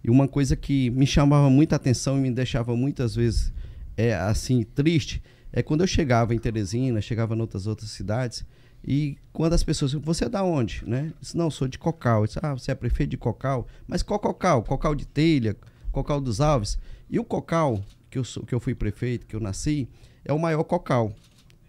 e uma coisa que me chamava muita atenção e me deixava muitas vezes é, assim triste é quando eu chegava em Teresina, chegava em outras outras cidades, e quando as pessoas, você é da onde, né? Eu disse, não, sou de Cocal. Eu disse, ah, você é prefeito de Cocal? Mas qual Cocal? Cocal de Telha, Cocal dos Alves. E o Cocal, que eu, sou, que eu fui prefeito, que eu nasci, é o maior Cocal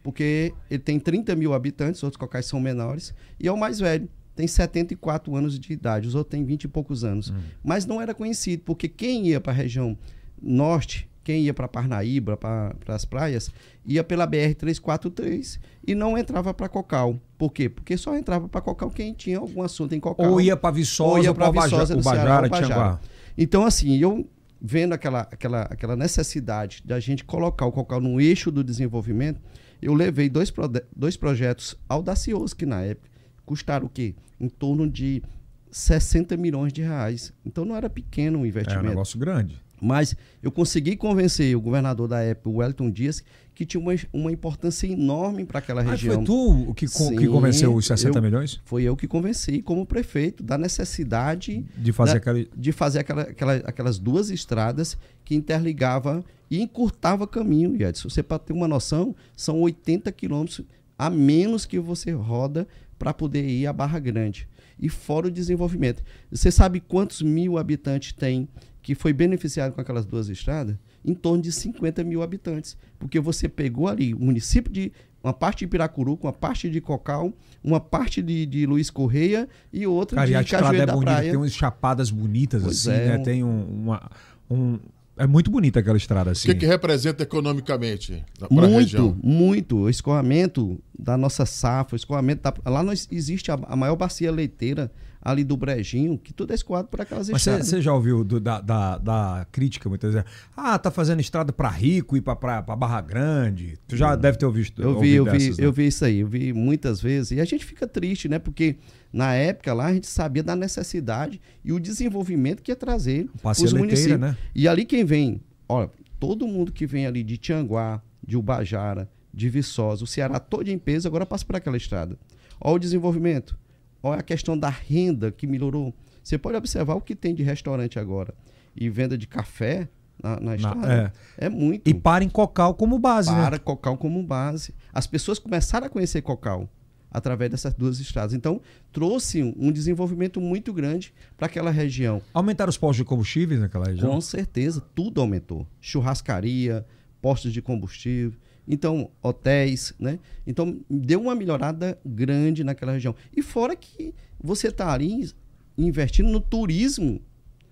porque ele tem 30 mil habitantes, outros cocais são menores, e é o mais velho, tem 74 anos de idade, os outros têm 20 e poucos anos. Mas não era conhecido, porque quem ia para a região norte, quem ia para Parnaíba, para as praias, ia pela BR-343 e não entrava para Cocal. Por quê? Porque só entrava para Cocal quem tinha algum assunto em Cocal. Ou ia para Viçosa, Ou ia para Viçosa, Ceará, Bajara. Tianguá. Então, assim, eu vendo aquela, aquela, aquela necessidade da gente colocar o Cocal no eixo do desenvolvimento, eu levei dois, prode- dois projetos audaciosos que na época custaram o quê? Em torno de 60 milhões de reais. Então não era pequeno o É um investimento. negócio grande. Mas eu consegui convencer o governador da época, o Wellington Dias, que tinha uma, uma importância enorme para aquela Mas região. foi tu o que, con- que Sim, convenceu os 60 eu- milhões? Foi eu que convenci como prefeito da necessidade De fazer da- aquele. de fazer aquela, aquela- aquelas duas estradas que interligavam e encurtava caminho, Edson. Você para ter uma noção, são 80 quilômetros a menos que você roda para poder ir à Barra Grande. E fora o desenvolvimento. Você sabe quantos mil habitantes tem que foi beneficiado com aquelas duas estradas? Em torno de 50 mil habitantes. Porque você pegou ali o município de. Uma parte de Piracuru, uma parte de Cocal, uma parte de, de Luiz Correia e outra Cara, e de estrada Cajueiro é da bonita, Praia. tem umas chapadas bonitas Pois assim, é, né? um- Tem um, uma. Um, é muito bonita aquela estrada O assim. que, que representa economicamente para a Muito, região? muito. O escoamento da nossa safra, o escoamento da... Lá nós, existe a, a maior bacia leiteira ali do Brejinho, que tudo é escoado por aquelas Mas estradas. você já ouviu do- da, da, da crítica muitas vezes? Ah, tá fazendo estrada para rico e para Barra Grande. Tu já deve ter ouvido. Eu vi, eu vi, dessas, né? eu vi isso aí, eu vi muitas vezes. E a gente fica triste, né? Porque na época lá a gente sabia da necessidade e o desenvolvimento que ia trazer os leiteira, municípios. né? E ali quem vem, olha, todo mundo que vem ali de Tianguá, de Ubajara, de Viçosa, o Ceará todo em peso, agora passa por aquela estrada. Olha o desenvolvimento. Olha a questão da renda que melhorou. Você pode observar o que tem de restaurante agora. E venda de café na, na estrada. é. muito E para em Cocal como base, né? para Cocal como base. As pessoas começaram a conhecer Cocal através dessas duas estradas. Então, trouxe um um desenvolvimento muito grande para aquela região. Aumentaram os postos de combustíveis naquela região? Com certeza, tudo aumentou. Churrascaria, postos de combustível, então hotéis, né? Então, deu uma melhorada grande naquela região. E fora que você está ali investindo no turismo.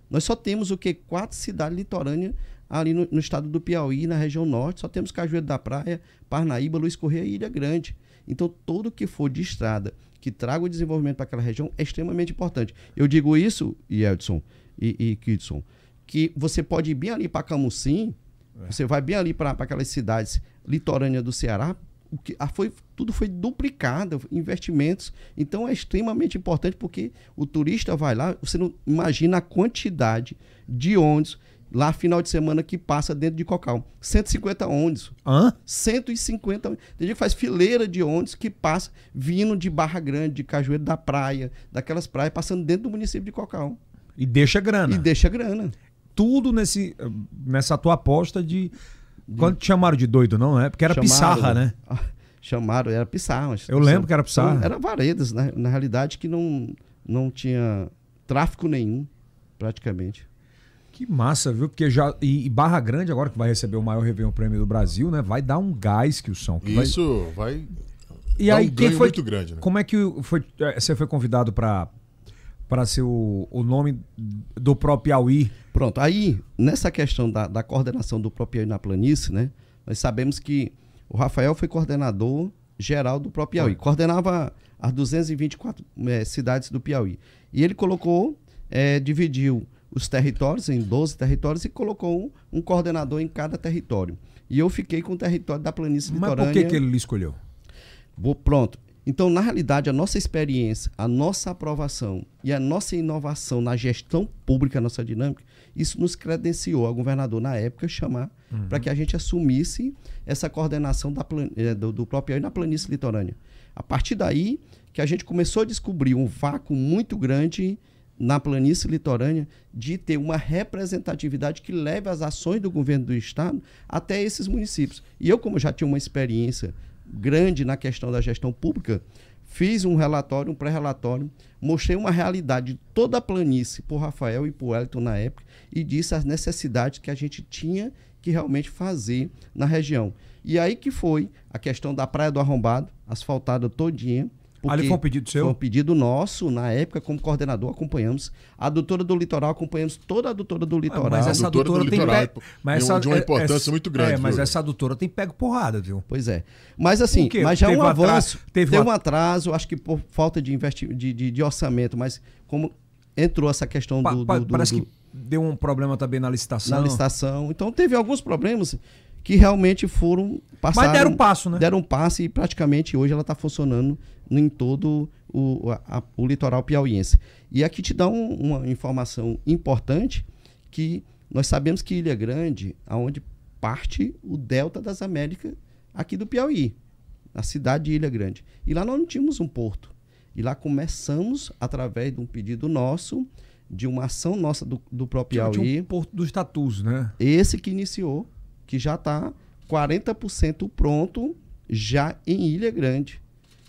Nós só temos o que quatro cidades litorâneas ali no, no, estado do Piauí, na região norte, só temos Cajueiro da Praia, Parnaíba, Luiz Correia e Ilha Grande. Então, tudo que for de estrada que traga o desenvolvimento para aquela região é extremamente importante. Eu digo isso, Edson e, e Kidson, que você pode ir bem ali para Camusim, é. você vai bem ali para aquelas cidades litorâneas do Ceará, o que, a, foi, tudo foi duplicado, investimentos. Então é extremamente importante porque o turista vai lá, você não imagina a quantidade de ônibus lá final de semana que passa dentro de Cocal. 150 ônibus. Hã? 150 ônibus. Tem gente que faz fileira de ônibus que passa vindo de Barra Grande, de Cajueiro da Praia, daquelas praias, passando dentro do município de Cocal. E deixa grana. E deixa grana. Tudo nesse, nessa tua aposta de. Quando te chamaram de doido, não é? Porque era chamaram, pissarra, né? Chamaram, era pissarra. Eu lembro que era pissarra. Era varedas, né? na realidade, que não, não tinha tráfico nenhum, praticamente. Que massa, viu? Porque já. E, e, Barra Grande, agora que vai receber o maior Réveillon Prêmio do Brasil, né? Vai dar um gás que o São. Que Isso vai. vai e aí, um quem foi. muito grande, né? Como é que foi, é, você foi convidado para para ser o, o nome do próprio Piauí? Pronto, aí, nessa questão da, da coordenação do próprio Piauí na planície, né? Nós sabemos que o Rafael foi coordenador geral do próprio Piauí. Coordenava as 224 é, cidades do Piauí. E ele colocou, é, dividiu os territórios em 12 territórios e colocou um, um, coordenador em cada território. E eu fiquei com o território da planície litorânea. Mas por que, que ele lhe escolheu? Vou, pronto. Então, na realidade, a nossa experiência, a nossa aprovação e a nossa inovação na gestão pública, a nossa dinâmica, isso nos credenciou ao governador, na época, chamar uhum. para que a gente assumisse essa coordenação da, eh, do, do próprio na planície litorânea. A partir daí, que a gente começou a descobrir um vácuo muito grande na planície litorânea de ter uma representatividade que leve as ações do governo do estado até esses municípios. E eu, como já tinha uma experiência grande na questão da gestão pública, fiz um relatório, um pré-relatório, mostrei uma realidade de toda a planície por Rafael e por Wellington na época e disse as necessidades que a gente tinha que realmente fazer na região. E aí que foi a questão da Praia do Arrombado, asfaltada todinha, Ali foi um pedido seu? Foi um pedido nosso, na época, como coordenador, acompanhamos. A doutora do litoral, acompanhamos toda a doutora do litoral. mas essa doutora, tem litoral, pe... mas essa, de uma importância é, muito grande. É, mas viu? essa doutora tem pego porrada, viu? Pois é. Mas assim, mas já é um avanço. Teve, teve um atraso, acho que por falta de, investi... de, de, de orçamento, mas como entrou essa questão do, pa, do, Parece do... que deu um problema também na licitação. Na licitação. Então teve alguns problemas que realmente foram passaram, Mas deram um passo, né? Deram um passo e praticamente hoje ela está funcionando em todo o, a, o litoral piauiense. E aqui te dá um, uma informação importante que nós sabemos que Ilha Grande, aonde parte o delta das Américas aqui do Piauí, na cidade de Ilha Grande. E lá nós não tínhamos um porto. E lá começamos, através de um pedido nosso, de uma ação nossa do, do próprio Piauí. Tinha um porto dos tatus, né? Esse que iniciou que já está 40% pronto já em Ilha Grande.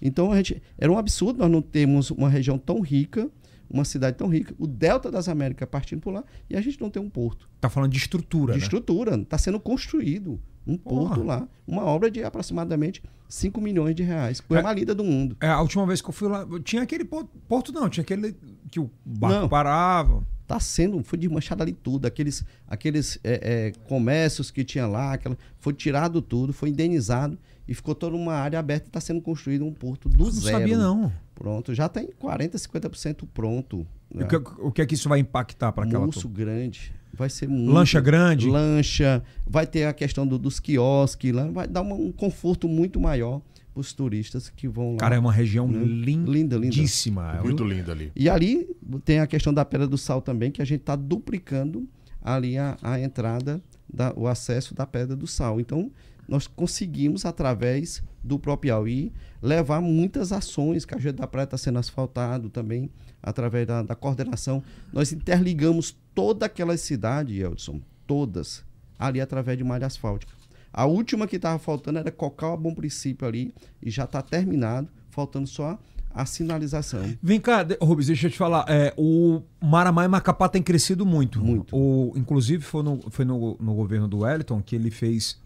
Então a gente era um absurdo nós não termos uma região tão rica, uma cidade tão rica, o delta das Américas partindo por lá e a gente não tem um porto. Tá falando de estrutura, De né? estrutura, está sendo construído um porto Porra. lá, uma obra de aproximadamente 5 milhões de reais, coisa é, mais linda do mundo. É, a última vez que eu fui lá, tinha aquele porto, porto não, tinha aquele que o barco não. parava tá sendo, foi desmanchado ali tudo, aqueles, aqueles é, é, comércios que tinha lá, aquela, foi tirado tudo, foi indenizado e ficou toda uma área aberta e está sendo construído um porto do não zero. Não sabia não. Pronto, já tem 40, 50% pronto. Né? O, que, o que é que isso vai impactar para aquela Muito grande. Vai ser muito. Lancha grande? Lancha. Vai ter a questão do, dos quiosques lá. Vai dar uma, um conforto muito maior os turistas que vão lá. Cara, é uma região né? linda, lindíssima. Linda. Muito linda ali. E ali tem a questão da Pedra do Sal também, que a gente está duplicando ali a, a entrada, da, o acesso da Pedra do Sal. Então, nós conseguimos, através do próprio Piauí, levar muitas ações. Cajueiro da Praia está sendo asfaltado também, através da, da, coordenação. Nós interligamos toda aquela cidade, Eldson, todas, ali através de malha asfáltica. A última que estava faltando era Cocal a Bom Princípio ali, e já está terminado, faltando só a sinalização. Vem cá, Rubens, deixa eu te falar. É, o Maramá e Macapá tem crescido muito. Muito. O, inclusive, foi, no, foi no, no governo do Wellington que ele fez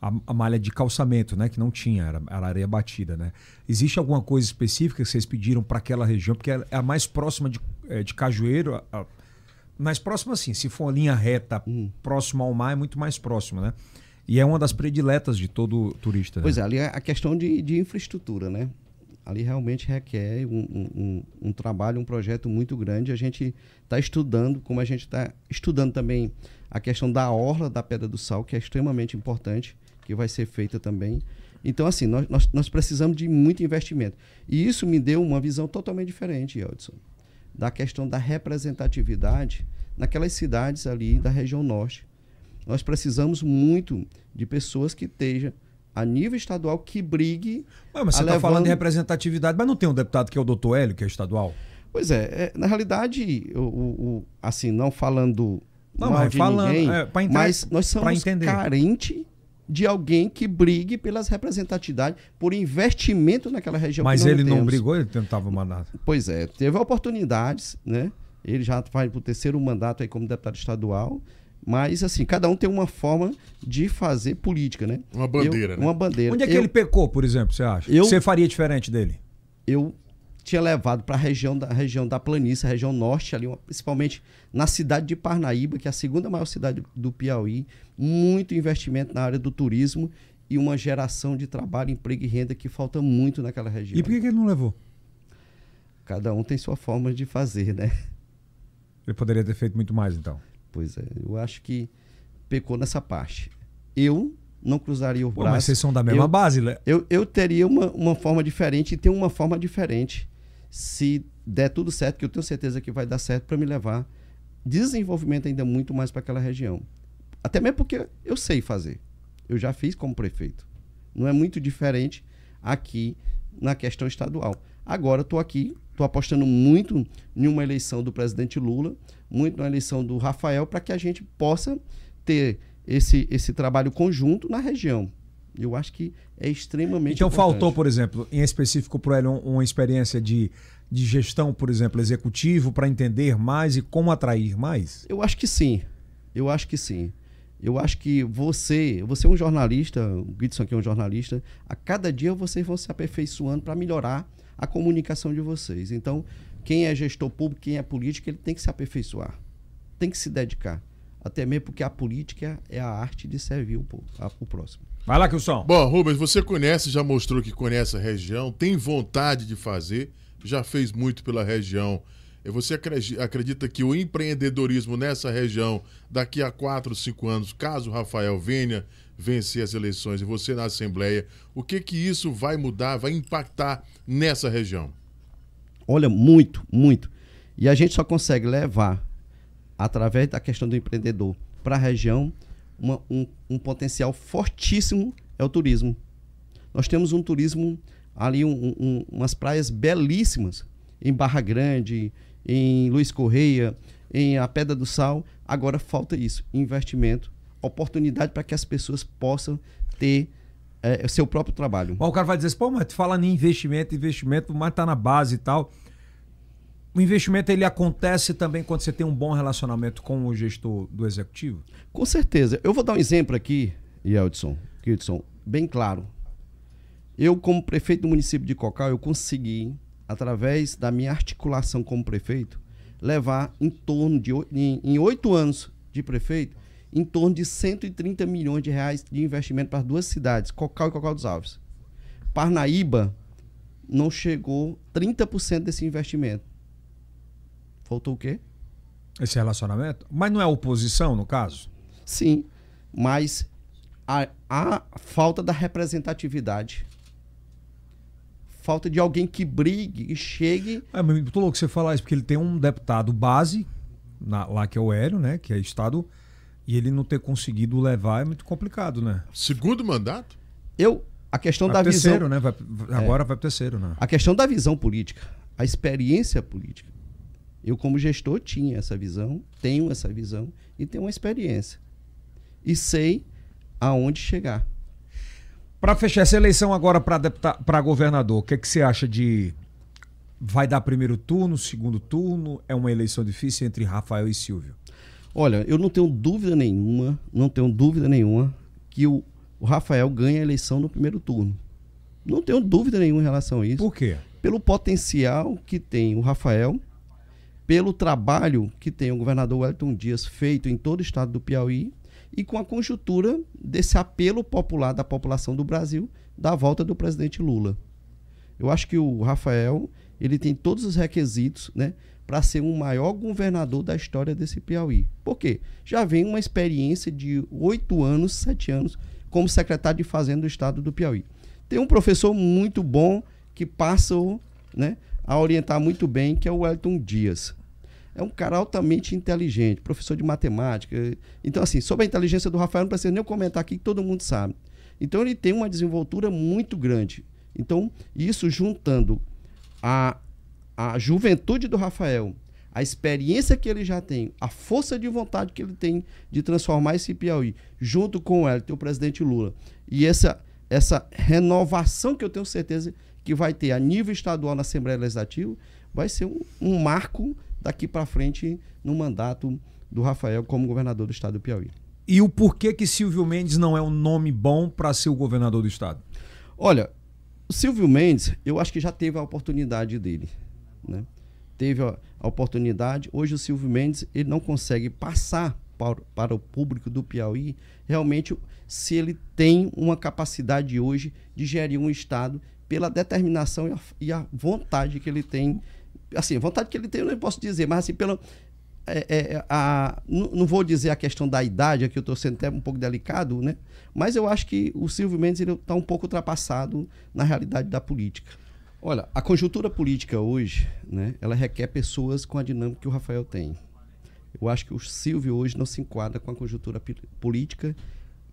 a, a, malha de calçamento, né? Que não tinha, era, era areia batida, né? Existe alguma coisa específica que vocês pediram para aquela região? Porque é a mais próxima de, é, de Cajueiro, a, mais próximo assim, se for linha reta Hum. próximo ao mar, é muito mais próximo, né? E é uma das prediletas de todo turista. né? Pois é, ali é a questão de, de infraestrutura, né? Ali realmente requer um, um- um- trabalho, um projeto muito grande. A gente está estudando, como a gente está estudando também a questão da orla da Pedra do Sal, que é extremamente importante, que vai ser feita também. Então, assim, nós, nós, nós precisamos de muito investimento. E isso me deu uma visão totalmente diferente, Eldson, da questão da representatividade naquelas cidades ali da região norte. Nós precisamos muito de pessoas que estejam a nível estadual que brigue. Mas você está falando levando- de representatividade, mas não tem um deputado que é o doutor Hélio, que é estadual? Pois é, é, na realidade, o, o- assim, não falando Não, mal mas de falando, ninguém, é, entender- mas nós somos entender. carente de alguém que brigue pelas representatividades, por investimento naquela região. mas ele não brigou, ele tentava mandar. Pois é, teve oportunidades, né? Ele já vai para o terceiro mandato aí como deputado estadual, mas assim, cada um tem uma forma de fazer política, né? Uma bandeira, Eu- né? Uma bandeira. Onde é que eu, ele pecou, por exemplo, você acha? Eu- Você faria diferente dele? eu tinha levado para a região da região da planície, a região norte ali, uma- principalmente na cidade de Parnaíba, que é a segunda maior cidade do Piauí, muito investimento na área do turismo e uma geração de trabalho, emprego e renda que falta muito naquela região. E por que que ele não levou? Cada um tem sua forma de fazer, né? Ele poderia ter feito muito mais, então. Pois é, eu acho que pecou nessa parte. Eu não cruzaria o Pô, mas braço. vocês são da mesma eu, base, né? eu, eu teria uma, uma forma diferente e ter uma forma diferente se der tudo certo, que eu tenho certeza que vai dar certo para me levar desenvolvimento ainda muito mais para aquela região. Até mesmo porque eu sei fazer. Eu já fiz como prefeito. Não é muito diferente aqui na questão estadual. Agora estou aqui, estou apostando muito em uma eleição do presidente Lula, muito na eleição do Rafael, para que a gente possa ter esse, esse trabalho conjunto na região. Eu acho que é extremamente Então importante. faltou, por exemplo, em específico para ele, um- uma experiência de, de gestão, por exemplo, executivo, para entender mais e como atrair mais? Eu acho que sim. Eu acho que sim. Eu acho que você, você é um jornalista, o Gidson aqui é um jornalista, a cada dia vocês vão se aperfeiçoando para melhorar a comunicação de vocês. Então, quem é gestor público, quem é político, ele tem que se aperfeiçoar, tem que se dedicar. Até mesmo porque a política é a arte de servir o, povo, a- o próximo. Vai lá, Kilson. Bom, Rubens, você conhece, já mostrou que conhece a região, tem vontade de fazer, já fez muito pela região. E Você acredi- acredita que o empreendedorismo nessa região, daqui a 4, 5 anos, caso o Rafael venha vencer as eleições e você na Assembleia, o que que isso vai mudar, vai impactar nessa região? Olha, muito, muito. E a gente só consegue levar, através da questão do empreendedor, para a região, uma- um, um potencial fortíssimo é o turismo. Nós temos um turismo ali, um- um- umas praias belíssimas, em Barra Grande, em Luiz Correia, em a Pedra do Sal. Agora falta isso, investimento, oportunidade para que as pessoas possam ter eh, seu próprio trabalho. Mas o cara vai dizer assim, pô, mas tu fala em investimento, investimento, mas tá na base e tal. O investimento ele acontece também quando você tem um bom relacionamento com o gestor do executivo? Com certeza. Eu vou dar um exemplo aqui, Yeldson, Kildson, bem claro. Eu, como prefeito do município de Cocal, eu consegui, através da minha articulação como prefeito, levar em torno de, em oito anos de prefeito, em torno de 130 milhões de reais de investimento para as duas cidades, Cocal e Cocal dos Alves. Parnaíba não chegou 30% desse investimento. Faltou o quê? Esse relacionamento? Mas não é oposição, no caso? Sim, mas a, a falta da representatividade. Falta de alguém que brigue e chegue. É muito louco você falar isso, porque ele tem um deputado base, na- lá que é o Hélio, né? Que é Estado, e ele não ter conseguido levar é muito complicado, né? Segundo mandato? Eu, a questão Vai da terceiro, visão, né? Vai- vai- agora vai pro terceiro, né? a questão da visão política, a experiência política. Eu como gestor tinha essa visão, tenho essa visão e tenho uma experiência. E sei aonde chegar. Para fechar essa eleição agora para governador, o que, é que você acha de. Vai dar primeiro turno, segundo turno? É uma eleição difícil entre Rafael e Silvio? Olha, eu não tenho dúvida nenhuma, não tenho dúvida nenhuma que o, o Rafael ganha a eleição no primeiro turno. Não tenho dúvida nenhuma em relação a isso. Por quê? Pelo potencial que tem o Rafael, pelo trabalho que tem o governador Wellington Dias feito em todo o estado do Piauí e com a conjuntura desse apelo popular da população do Brasil da volta do presidente Lula. Eu acho que o Rafael ele tem todos os requisitos, né, para ser o maior governador da história desse Piauí. Por quê? Já vem uma experiência de oito anos, sete anos, como secretário de Fazenda do estado do Piauí. Tem um professor muito bom que passa né, a orientar muito bem, que é o Wellington Dias. É um cara altamente inteligente, professor de matemática. Então, assim, sobre a inteligência do Rafael, não precisa nem comentar aqui, que todo mundo sabe. Então, ele tem uma desenvoltura muito grande. Então, isso juntando a, a juventude do Rafael, a experiência que ele já tem, a força de vontade que ele tem de transformar esse Piauí, junto com o Elton, o presidente Lula, e essa, essa renovação que eu tenho certeza que vai ter a nível estadual na Assembleia Legislativa, vai ser um, um marco daqui para frente no mandato do Rafael como governador do estado do Piauí. E o porquê que Silvio Mendes não é um nome bom para ser o governador do estado? Olha, o Silvio Mendes, eu acho que já teve a oportunidade dele, né? Teve a, a oportunidade. Hoje o Silvio Mendes ele não consegue passar para, para o público do Piauí realmente se ele tem uma capacidade hoje de gerir um estado pela determinação e a, e a vontade que ele tem. Assim, vontade que ele tem eu não posso dizer, mas assim, pelo é, é, a, não vou dizer a questão da idade, aqui eu estou sendo até um pouco delicado, né? mas eu acho que o Silvio Mendes está um pouco ultrapassado na realidade da política. Olha, a conjuntura política hoje, né, ela requer pessoas com a dinâmica que o Rafael tem. Eu acho que o Silvio hoje não se enquadra com a conjuntura política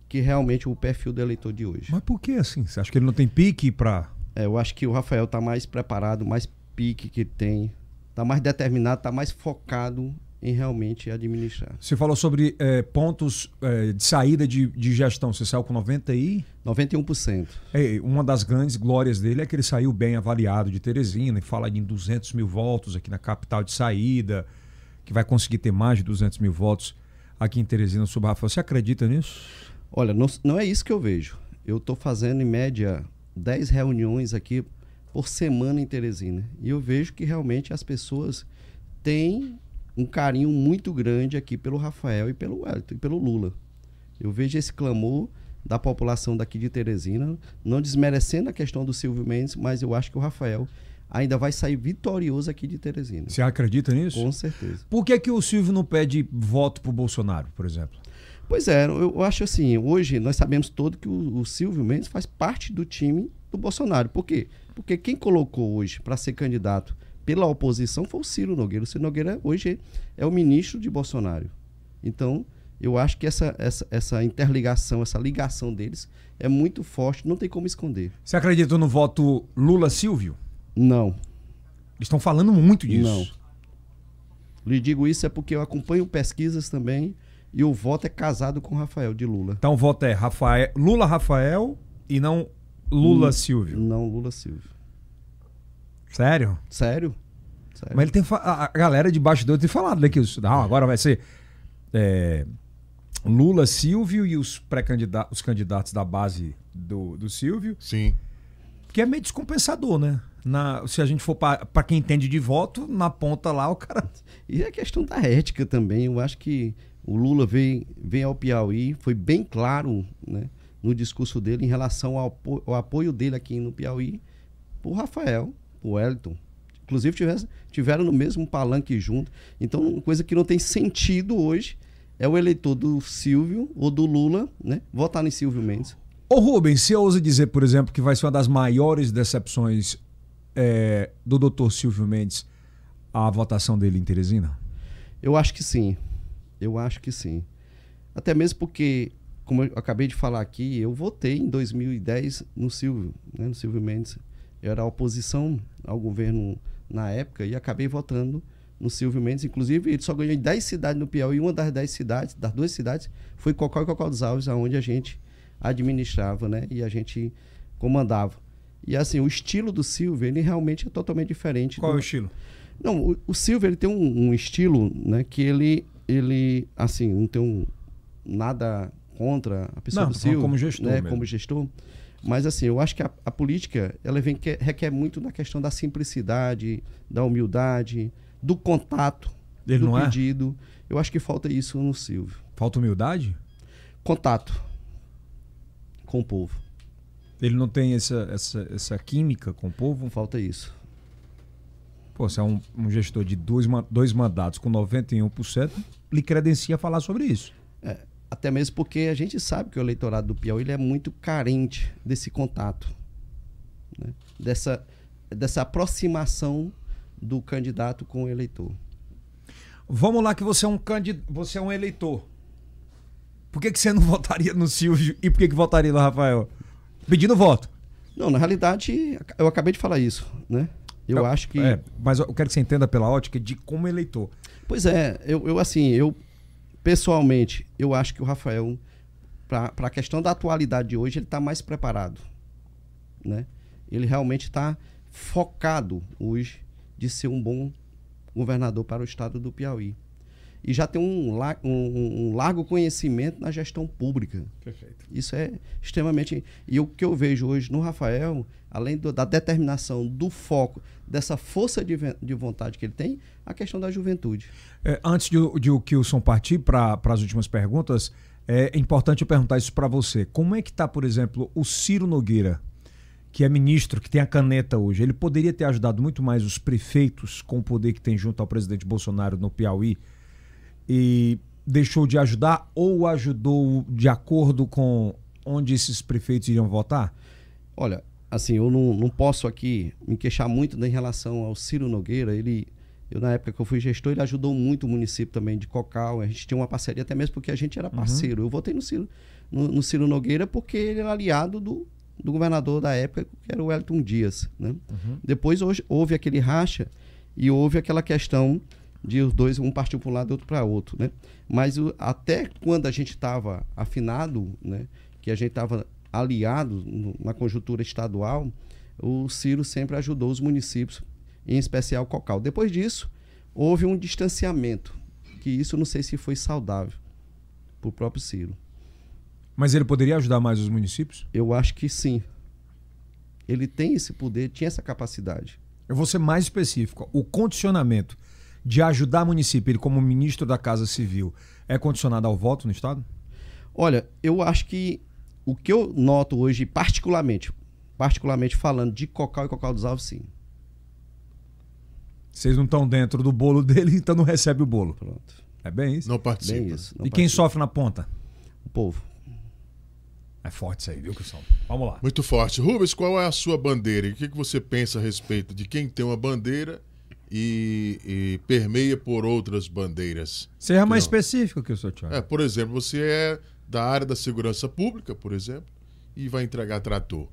que realmente o perfil do eleitor de hoje. Mas por que assim? Você acha que ele não tem pique para... É, eu acho que o Rafael está mais preparado, mais pique que tem, está mais determinado, está mais focado em realmente administrar. Você falou sobre é, pontos é, de saída de, de, gestão. Você saiu com 90 e... 91%. É, uma das grandes glórias dele é que ele saiu bem avaliado de Teresina e fala em 200 mil votos aqui na capital de saída, que vai conseguir ter mais de 200 mil votos aqui em Teresina sobre Rafael. Você acredita nisso? Olha, não, não é isso que eu vejo. Eu estou fazendo em média 10 reuniões aqui por semana em Teresina. E eu vejo que realmente as pessoas têm um carinho muito grande aqui pelo Rafael e pelo Wellington e pelo Lula. Eu vejo esse clamor da população daqui de Teresina, não desmerecendo a questão do Silvio Mendes, mas eu acho que o Rafael ainda vai sair vitorioso aqui de Teresina. Você acredita nisso? Com certeza. Por que, que o Silvio não pede voto para o Bolsonaro, por exemplo? Pois é, eu acho assim, hoje nós sabemos todo que o, o Silvio Mendes faz parte do time do Bolsonaro. Por quê? Porque quem colocou hoje para ser candidato pela oposição foi o Ciro Nogueira. O Ciro Nogueira hoje é o ministro de Bolsonaro. Então, eu acho que essa, essa, essa interligação, essa ligação deles é muito forte, não tem como esconder. Você acredita no voto Lula-Silvio? Não. Eles estão falando muito disso. Não. Lhe digo isso é porque eu acompanho pesquisas também e o voto é casado com Rafael de Lula. Então o voto é Rafael, Lula Rafael e não Lula Silvio. Não Lula Silvio. Sério? Sério? Sério. Mas ele tem a, galera de bastidores tem falado daqui. Não, agora vai ser é, Lula, Silvio e os pré-candidatos, os candidatos da base do, do Silvio. Sim. Que é meio descompensador, né? Na, se a gente for para quem entende de voto, na ponta lá o cara. E a questão da ética também. Eu acho que o Lula veio, veio ao Piauí, foi bem claro né, no discurso dele em relação ao, ao apoio dele aqui no Piauí por Rafael o Wellington. Inclusive tivesse, tiveram no mesmo palanque junto. Então, uma coisa que não tem sentido hoje é o eleitor do Silvio ou do Lula, né, votar em Silvio Mendes. Ô Rubens, você ousa dizer, por exemplo, que vai ser uma das maiores decepções é, do doutor Silvio Mendes a votação dele em Teresina? Eu acho que sim. Eu acho que sim. Até mesmo porque, como eu acabei de falar aqui, eu votei em 2010 no Silvio, né, no Silvio Mendes. Eu era oposição ao governo na época e acabei votando no Silvio Mendes. Inclusive, ele só ganhou em 10 cidades no Piauí. E uma das 10 cidades, das duas cidades, foi Cocó e Cocó dos Alves, onde a gente administrava, né? E a gente comandava. E assim, o estilo do Silvio, ele realmente é totalmente diferente. Qual do... é o estilo? Não, o, o Silvio, ele tem um, um, estilo, né? Que ele, ele assim, não tem um, nada contra a pessoa não, do Silvio. como gestor né? Mesmo. Como gestor. Mas assim, eu acho que a, a política ela vem que, requer muito na questão da simplicidade, da humildade, do contato, Ele do não é? pedido. Eu acho que falta isso no Silvio. Falta humildade? Contato com o povo. Ele não tem essa, essa, essa química com o povo? Falta isso. Pô, você é um, um gestor de dois, dois mandatos com 91%, lhe credencia a falar sobre isso. Até mesmo porque a gente sabe que o eleitorado do Piauí ele é muito carente desse contato, né? dessa, dessa aproximação do candidato com o eleitor. Vamos lá que você é um candidato, você é um eleitor. Por que, que você não votaria no Silvio e por que, que votaria no Rafael? Pedindo voto. Não, na realidade, eu acabei de falar isso, né? Eu acho que. É, mas eu quero que você entenda pela ótica de como eleitor. Pois é, eu, eu assim, eu pessoalmente, eu acho que o Rafael, para a questão da atualidade de hoje, ele está mais preparado. Né? Ele realmente está focado hoje de ser um bom governador para o estado do Piauí. E já tem um, la- um- um largo conhecimento na gestão pública. Perfeito. Isso é extremamente. E o que eu vejo hoje no Rafael, além do- da determinação, do foco, dessa força de, de vontade que ele tem, a questão da juventude. É, antes de, o- de o Kilson partir para as últimas perguntas, é importante eu perguntar isso para você. Como é que está, por exemplo, o Ciro Nogueira, que é ministro, que tem a caneta hoje? Ele poderia ter ajudado muito mais os prefeitos com o poder que tem junto ao presidente Bolsonaro no Piauí e deixou de ajudar ou ajudou de acordo com onde esses prefeitos iriam votar? Olha, assim, eu não, não posso aqui me queixar muito em relação ao Ciro Nogueira. Ele, eu, na época que eu fui gestor, ele ajudou muito o município também de Cocal. A gente tinha uma parceria, até mesmo porque a gente era parceiro. Eu votei no Ciro, no, no Ciro Nogueira porque ele era aliado do, do governador da época, que era o Wellington Dias. Né? Depois hoje, houve aquele racha e houve aquela questão de os dois, um partiu para um lado e outro para outro, né? Mas o- até quando a gente estava afinado, né? Que a gente estava aliado no- na conjuntura estadual, o Ciro sempre ajudou os municípios, em especial Cocal. Depois disso, houve um distanciamento, que isso não sei se foi saudável para o próprio Ciro. Mas ele poderia ajudar mais os municípios? Eu acho que sim. Ele tem esse poder, tinha essa capacidade. Eu vou ser mais específico. O condicionamento de ajudar município, ele como ministro da Casa Civil, é condicionado ao voto no Estado? Olha, eu acho que o que eu noto hoje, particularmente, particularmente falando de Cocal e Cocal dos Alves, sim. Vocês não estão dentro do bolo dele, então não recebe o bolo. Pronto. É bem isso. Não participa. Bem isso. não e quem participa. sofre na ponta? O povo. É forte isso aí, viu, Cristão? Vamos lá. Muito forte. Rubens, qual é a sua bandeira? E o que, que você pensa a respeito de quem tem uma bandeira e, e permeia por outras bandeiras? Seja mais Não. específico que o senhor Thiago. É, por exemplo, você é da área da segurança pública, por exemplo, e vai entregar trator.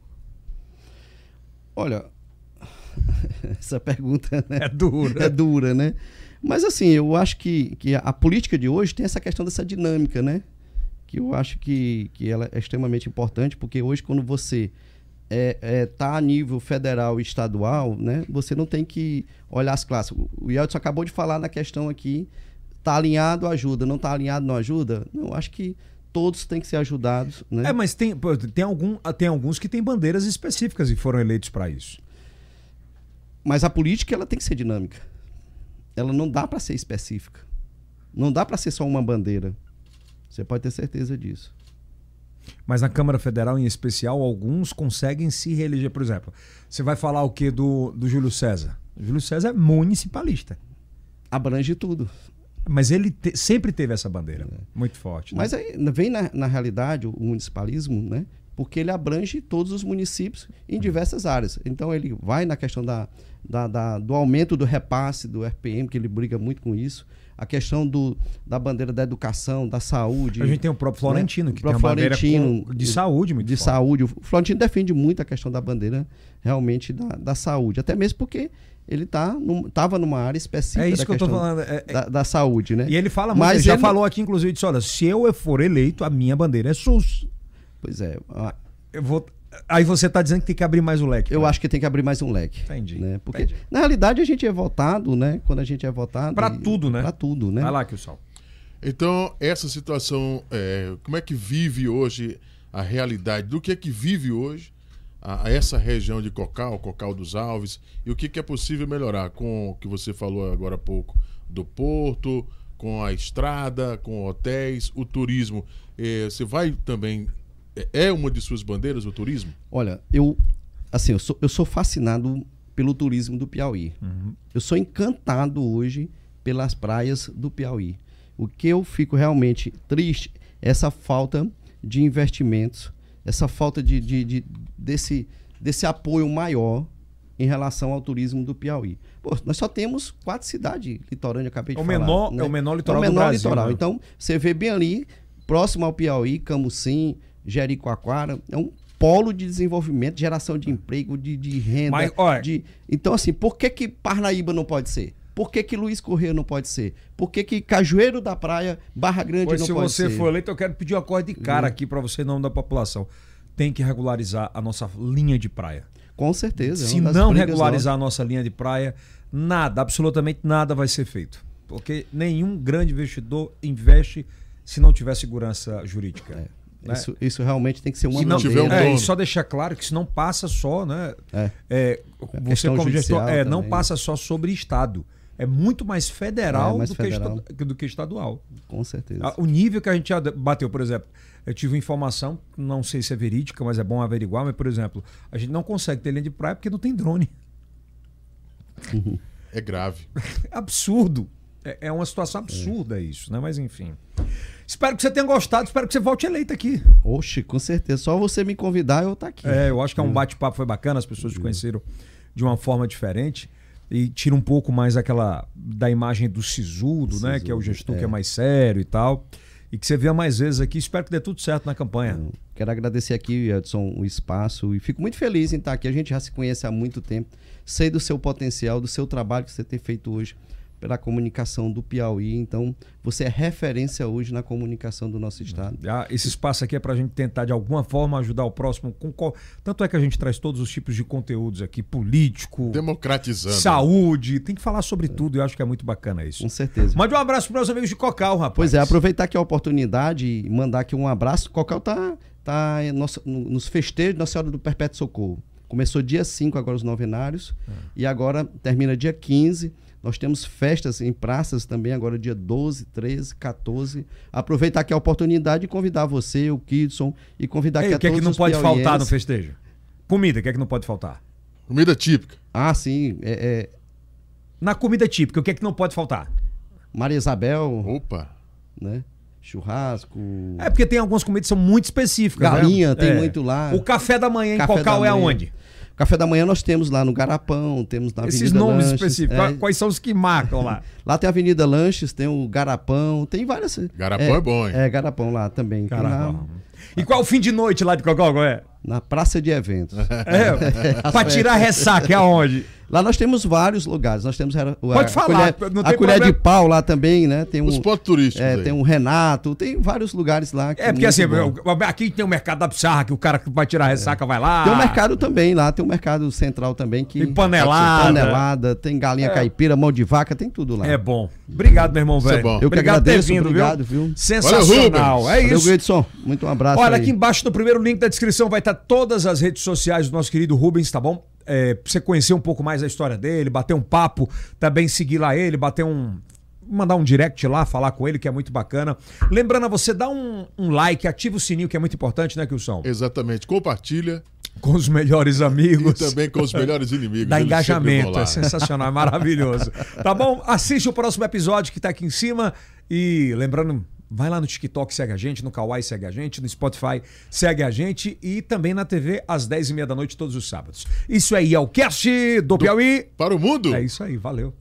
Olha, essa pergunta né, É duro. é dura, né? Mas assim, eu acho que, que a política de hoje tem essa questão dessa dinâmica, né? Que eu acho que, que ela é extremamente importante, porque hoje quando você é, é, tá a nível federal e estadual, né? Você não tem que olhar as classes. O- Yeltsin acabou de falar na questão aqui, tá alinhado, ajuda, não tá alinhado, não ajuda? Não, eu acho que todos têm que ser ajudados, né? É, mas tem, tem, algum, tem alguns que têm bandeiras específicas e foram eleitos para isso. Mas a política ela tem que ser dinâmica. Ela não dá para ser específica. Não dá para ser só uma bandeira. Você pode ter certeza disso. Mas na Câmara Federal, em especial, alguns conseguem se reeleger. Por exemplo, você vai falar o que do, do Júlio César? O Júlio César é municipalista. Abrange tudo. Mas ele te- sempre teve essa bandeira. Muito forte. né? Mas aí vem na, na realidade o municipalismo, né? Porque ele abrange todos os municípios em diversas áreas. Então ele vai na questão da, da- da- do aumento do repasse do RPM, que ele briga muito com isso. A questão do, da bandeira da educação, da saúde. A gente tem o próprio Florentino, né? que O tem próprio bandeira Florentino, com- de saúde muito de forte. saúde. O Florentino defende muito a questão da bandeira realmente da, da saúde. Até mesmo porque ele tá num, tava numa área específica É isso da que eu tô falando. é- é- Da, da saúde, né? E ele fala muito, Mas ele já ele- falou aqui, inclusive, disse: olha, se eu for eleito, a minha bandeira é SUS. Pois é. a- Eu vou... Aí você tá dizendo que tem que abrir mais o leque. Eu né? acho que tem que abrir mais um leque. Entendi. Né? Porque, Entendi. na realidade, a gente é votado, né? Quando a gente é votado. Pra e- tudo, né? Pra tudo, né? Vai lá, Kilson. Então, essa situação, é, como é que vive hoje a realidade? Do que é que vive hoje a, a essa região de Cocal, Cocal dos Alves, e o que, que é possível melhorar com o que você falou agora há pouco do porto, com a estrada, com hotéis, o turismo. Eh, você vai também. É- É uma de suas bandeiras o turismo? Olha, eu assim, eu sou, eu sou fascinado pelo turismo do Piauí. Eu sou encantado hoje pelas praias do Piauí. O que eu fico realmente triste é essa falta de investimentos, essa falta de, de- de- desse, desse apoio maior em relação ao turismo do Piauí. Pô, nós só temos quatro cidades litorâneas, acabei de É o falar. menor- né? é o menor litoral É o do menor Brasil, litoral. né? Então, você vê bem ali, próximo ao Piauí, Camucim, Jericoacoara, é um polo de desenvolvimento, geração de emprego, de, de renda. Mas, olha- de... Então, assim, por que que Parnaíba não pode ser? Por que que Luiz Correia não pode ser? Por que que Cajueiro da Praia, Barra Grande Pois não se pode você ser? Hum. for eleito, eu quero pedir uma coisa de cara aqui para você, em nome da população. Tem que regularizar a nossa linha de praia. Com certeza. é Se não regularizar a nossa linha de praia, nada, absolutamente nada vai ser feito. Porque nenhum grande investidor investe se não tiver segurança jurídica. nossas. Né? Isso, isso realmente tem que ser uma Se não, tiver um é, e só deixar claro que se não passa só, né? É. é, você questão como gestor, é, não também. passa só sobre estado. É muito mais federal, É, mais do, federal. Que do que estadual. Com certeza. O nível que a gente já bateu, por exemplo, eu tive informação, não sei se é verídica, mas é bom averiguar, mas, por exemplo, a gente não consegue ter linha de praia porque não tem drone. É grave. absurdo. É, é uma situação absurda isso, né? Mas enfim. Espero que você tenha gostado, espero que você volte eleito aqui. Oxe, com certeza. Só você me convidar, eu estar aqui. É, eu acho que é um bate-papo foi bacana, as pessoas te conheceram de uma forma diferente e tira um pouco mais aquela da imagem do sisudo, né? Que é o gestor que é mais sério e tal. E que você venha mais vezes aqui. Espero que dê tudo certo na campanha. Quero agradecer aqui, Edson, o espaço e fico muito feliz em estar aqui. A gente já se conhece há muito tempo. Sei do seu potencial, do seu trabalho que você tem feito hoje pela comunicação do Piauí. Então, você é referência hoje na comunicação do nosso estado. Ah, Esse espaço aqui é para a gente tentar, de alguma forma, ajudar o próximo. Com qual... Tanto é que a gente traz todos os tipos de conteúdos aqui: político, Democratizando. saúde. Tem que falar sobre tudo. e Eu acho que é muito bacana isso. Com certeza. Mande um abraço para meus amigos de Cocal, rapaz. Pois é, aproveitar aqui a oportunidade e mandar aqui um abraço. Cocão tá, tá nosso- no- nos festejos de Nossa Senhora do Perpétuo Socorro. Começou dia 5 agora os novenários e agora termina dia 15. Nós temos festas em praças também, agora dia 12, 13, 14. Aproveitar aqui a oportunidade e convidar você, o Kidson, e convidar Ei, aqui o que é a que todos não os pode faltar no festejo? Comida, o que é que não pode faltar? Comida típica. Ah, sim. É, é Na comida típica, o que é que não pode faltar? Maria Isabel, Opa. né? Churrasco. É porque tem algumas comidas que são muito específicas. né? Galinha, tem É. muito lá. O café da manhã em Café Cocal da é manhã. aonde? Café da manhã nós temos lá no Garapão, temos na Esses Avenida nomes Lanches, específicos. é. Quais são os que marcam lá? Lá tem a Avenida Lanches, tem o Garapão, tem várias. Garapão é bom, hein? É, Garapão lá também. Tem lá Caramba. E qual é o fim de noite lá de? Qual é? na Praça de Eventos. É, pra tirar ressaca, é aonde? lá nós temos vários lugares. Nós temos a, Pode a, falar, colher, não a tem colher problema. de pau lá também, né? Tem um, Os pontos turísticos. é, aí. tem um Renato, tem vários lugares lá. que É, porque assim, bom. aqui tem o mercado da pizarra, que o cara que vai tirar ressaca vai lá. Tem o mercado também lá, tem o mercado central também que Tem panelada. panelada, tem galinha caipira, mão de vaca, tem tudo lá. É bom. Obrigado, meu irmão, é velho. bom. Eu que Obrigado por ter agradeço, vindo, obrigado, viu? viu? Sensacional. Valeu, é Valeu, isso. Edson. Muito um abraço Olha, aí. aqui embaixo no primeiro link da descrição vai estar todas as redes sociais do nosso querido Rubens, tá bom? É, pra você conhecer um pouco mais a história dele, bater um papo, também seguir lá ele, bater um. Mandar um direct lá, falar com ele, que é muito bacana. Lembrando a você, dá um, um like, ativa o sininho, que é muito importante, né, Kilson? Exatamente. Compartilha Com os melhores e amigos. também com os melhores inimigos. Dá engajamento, é sensacional, é maravilhoso. Tá bom? Assiste o próximo episódio que tá aqui em cima. E lembrando, vai lá no TikTok, segue a gente, no Kawaii segue a gente, no Spotify segue a gente e também na TV às 10h30 da noite todos os sábados. Isso aí é o cast do Piauí. Para o mundo. É isso aí, valeu.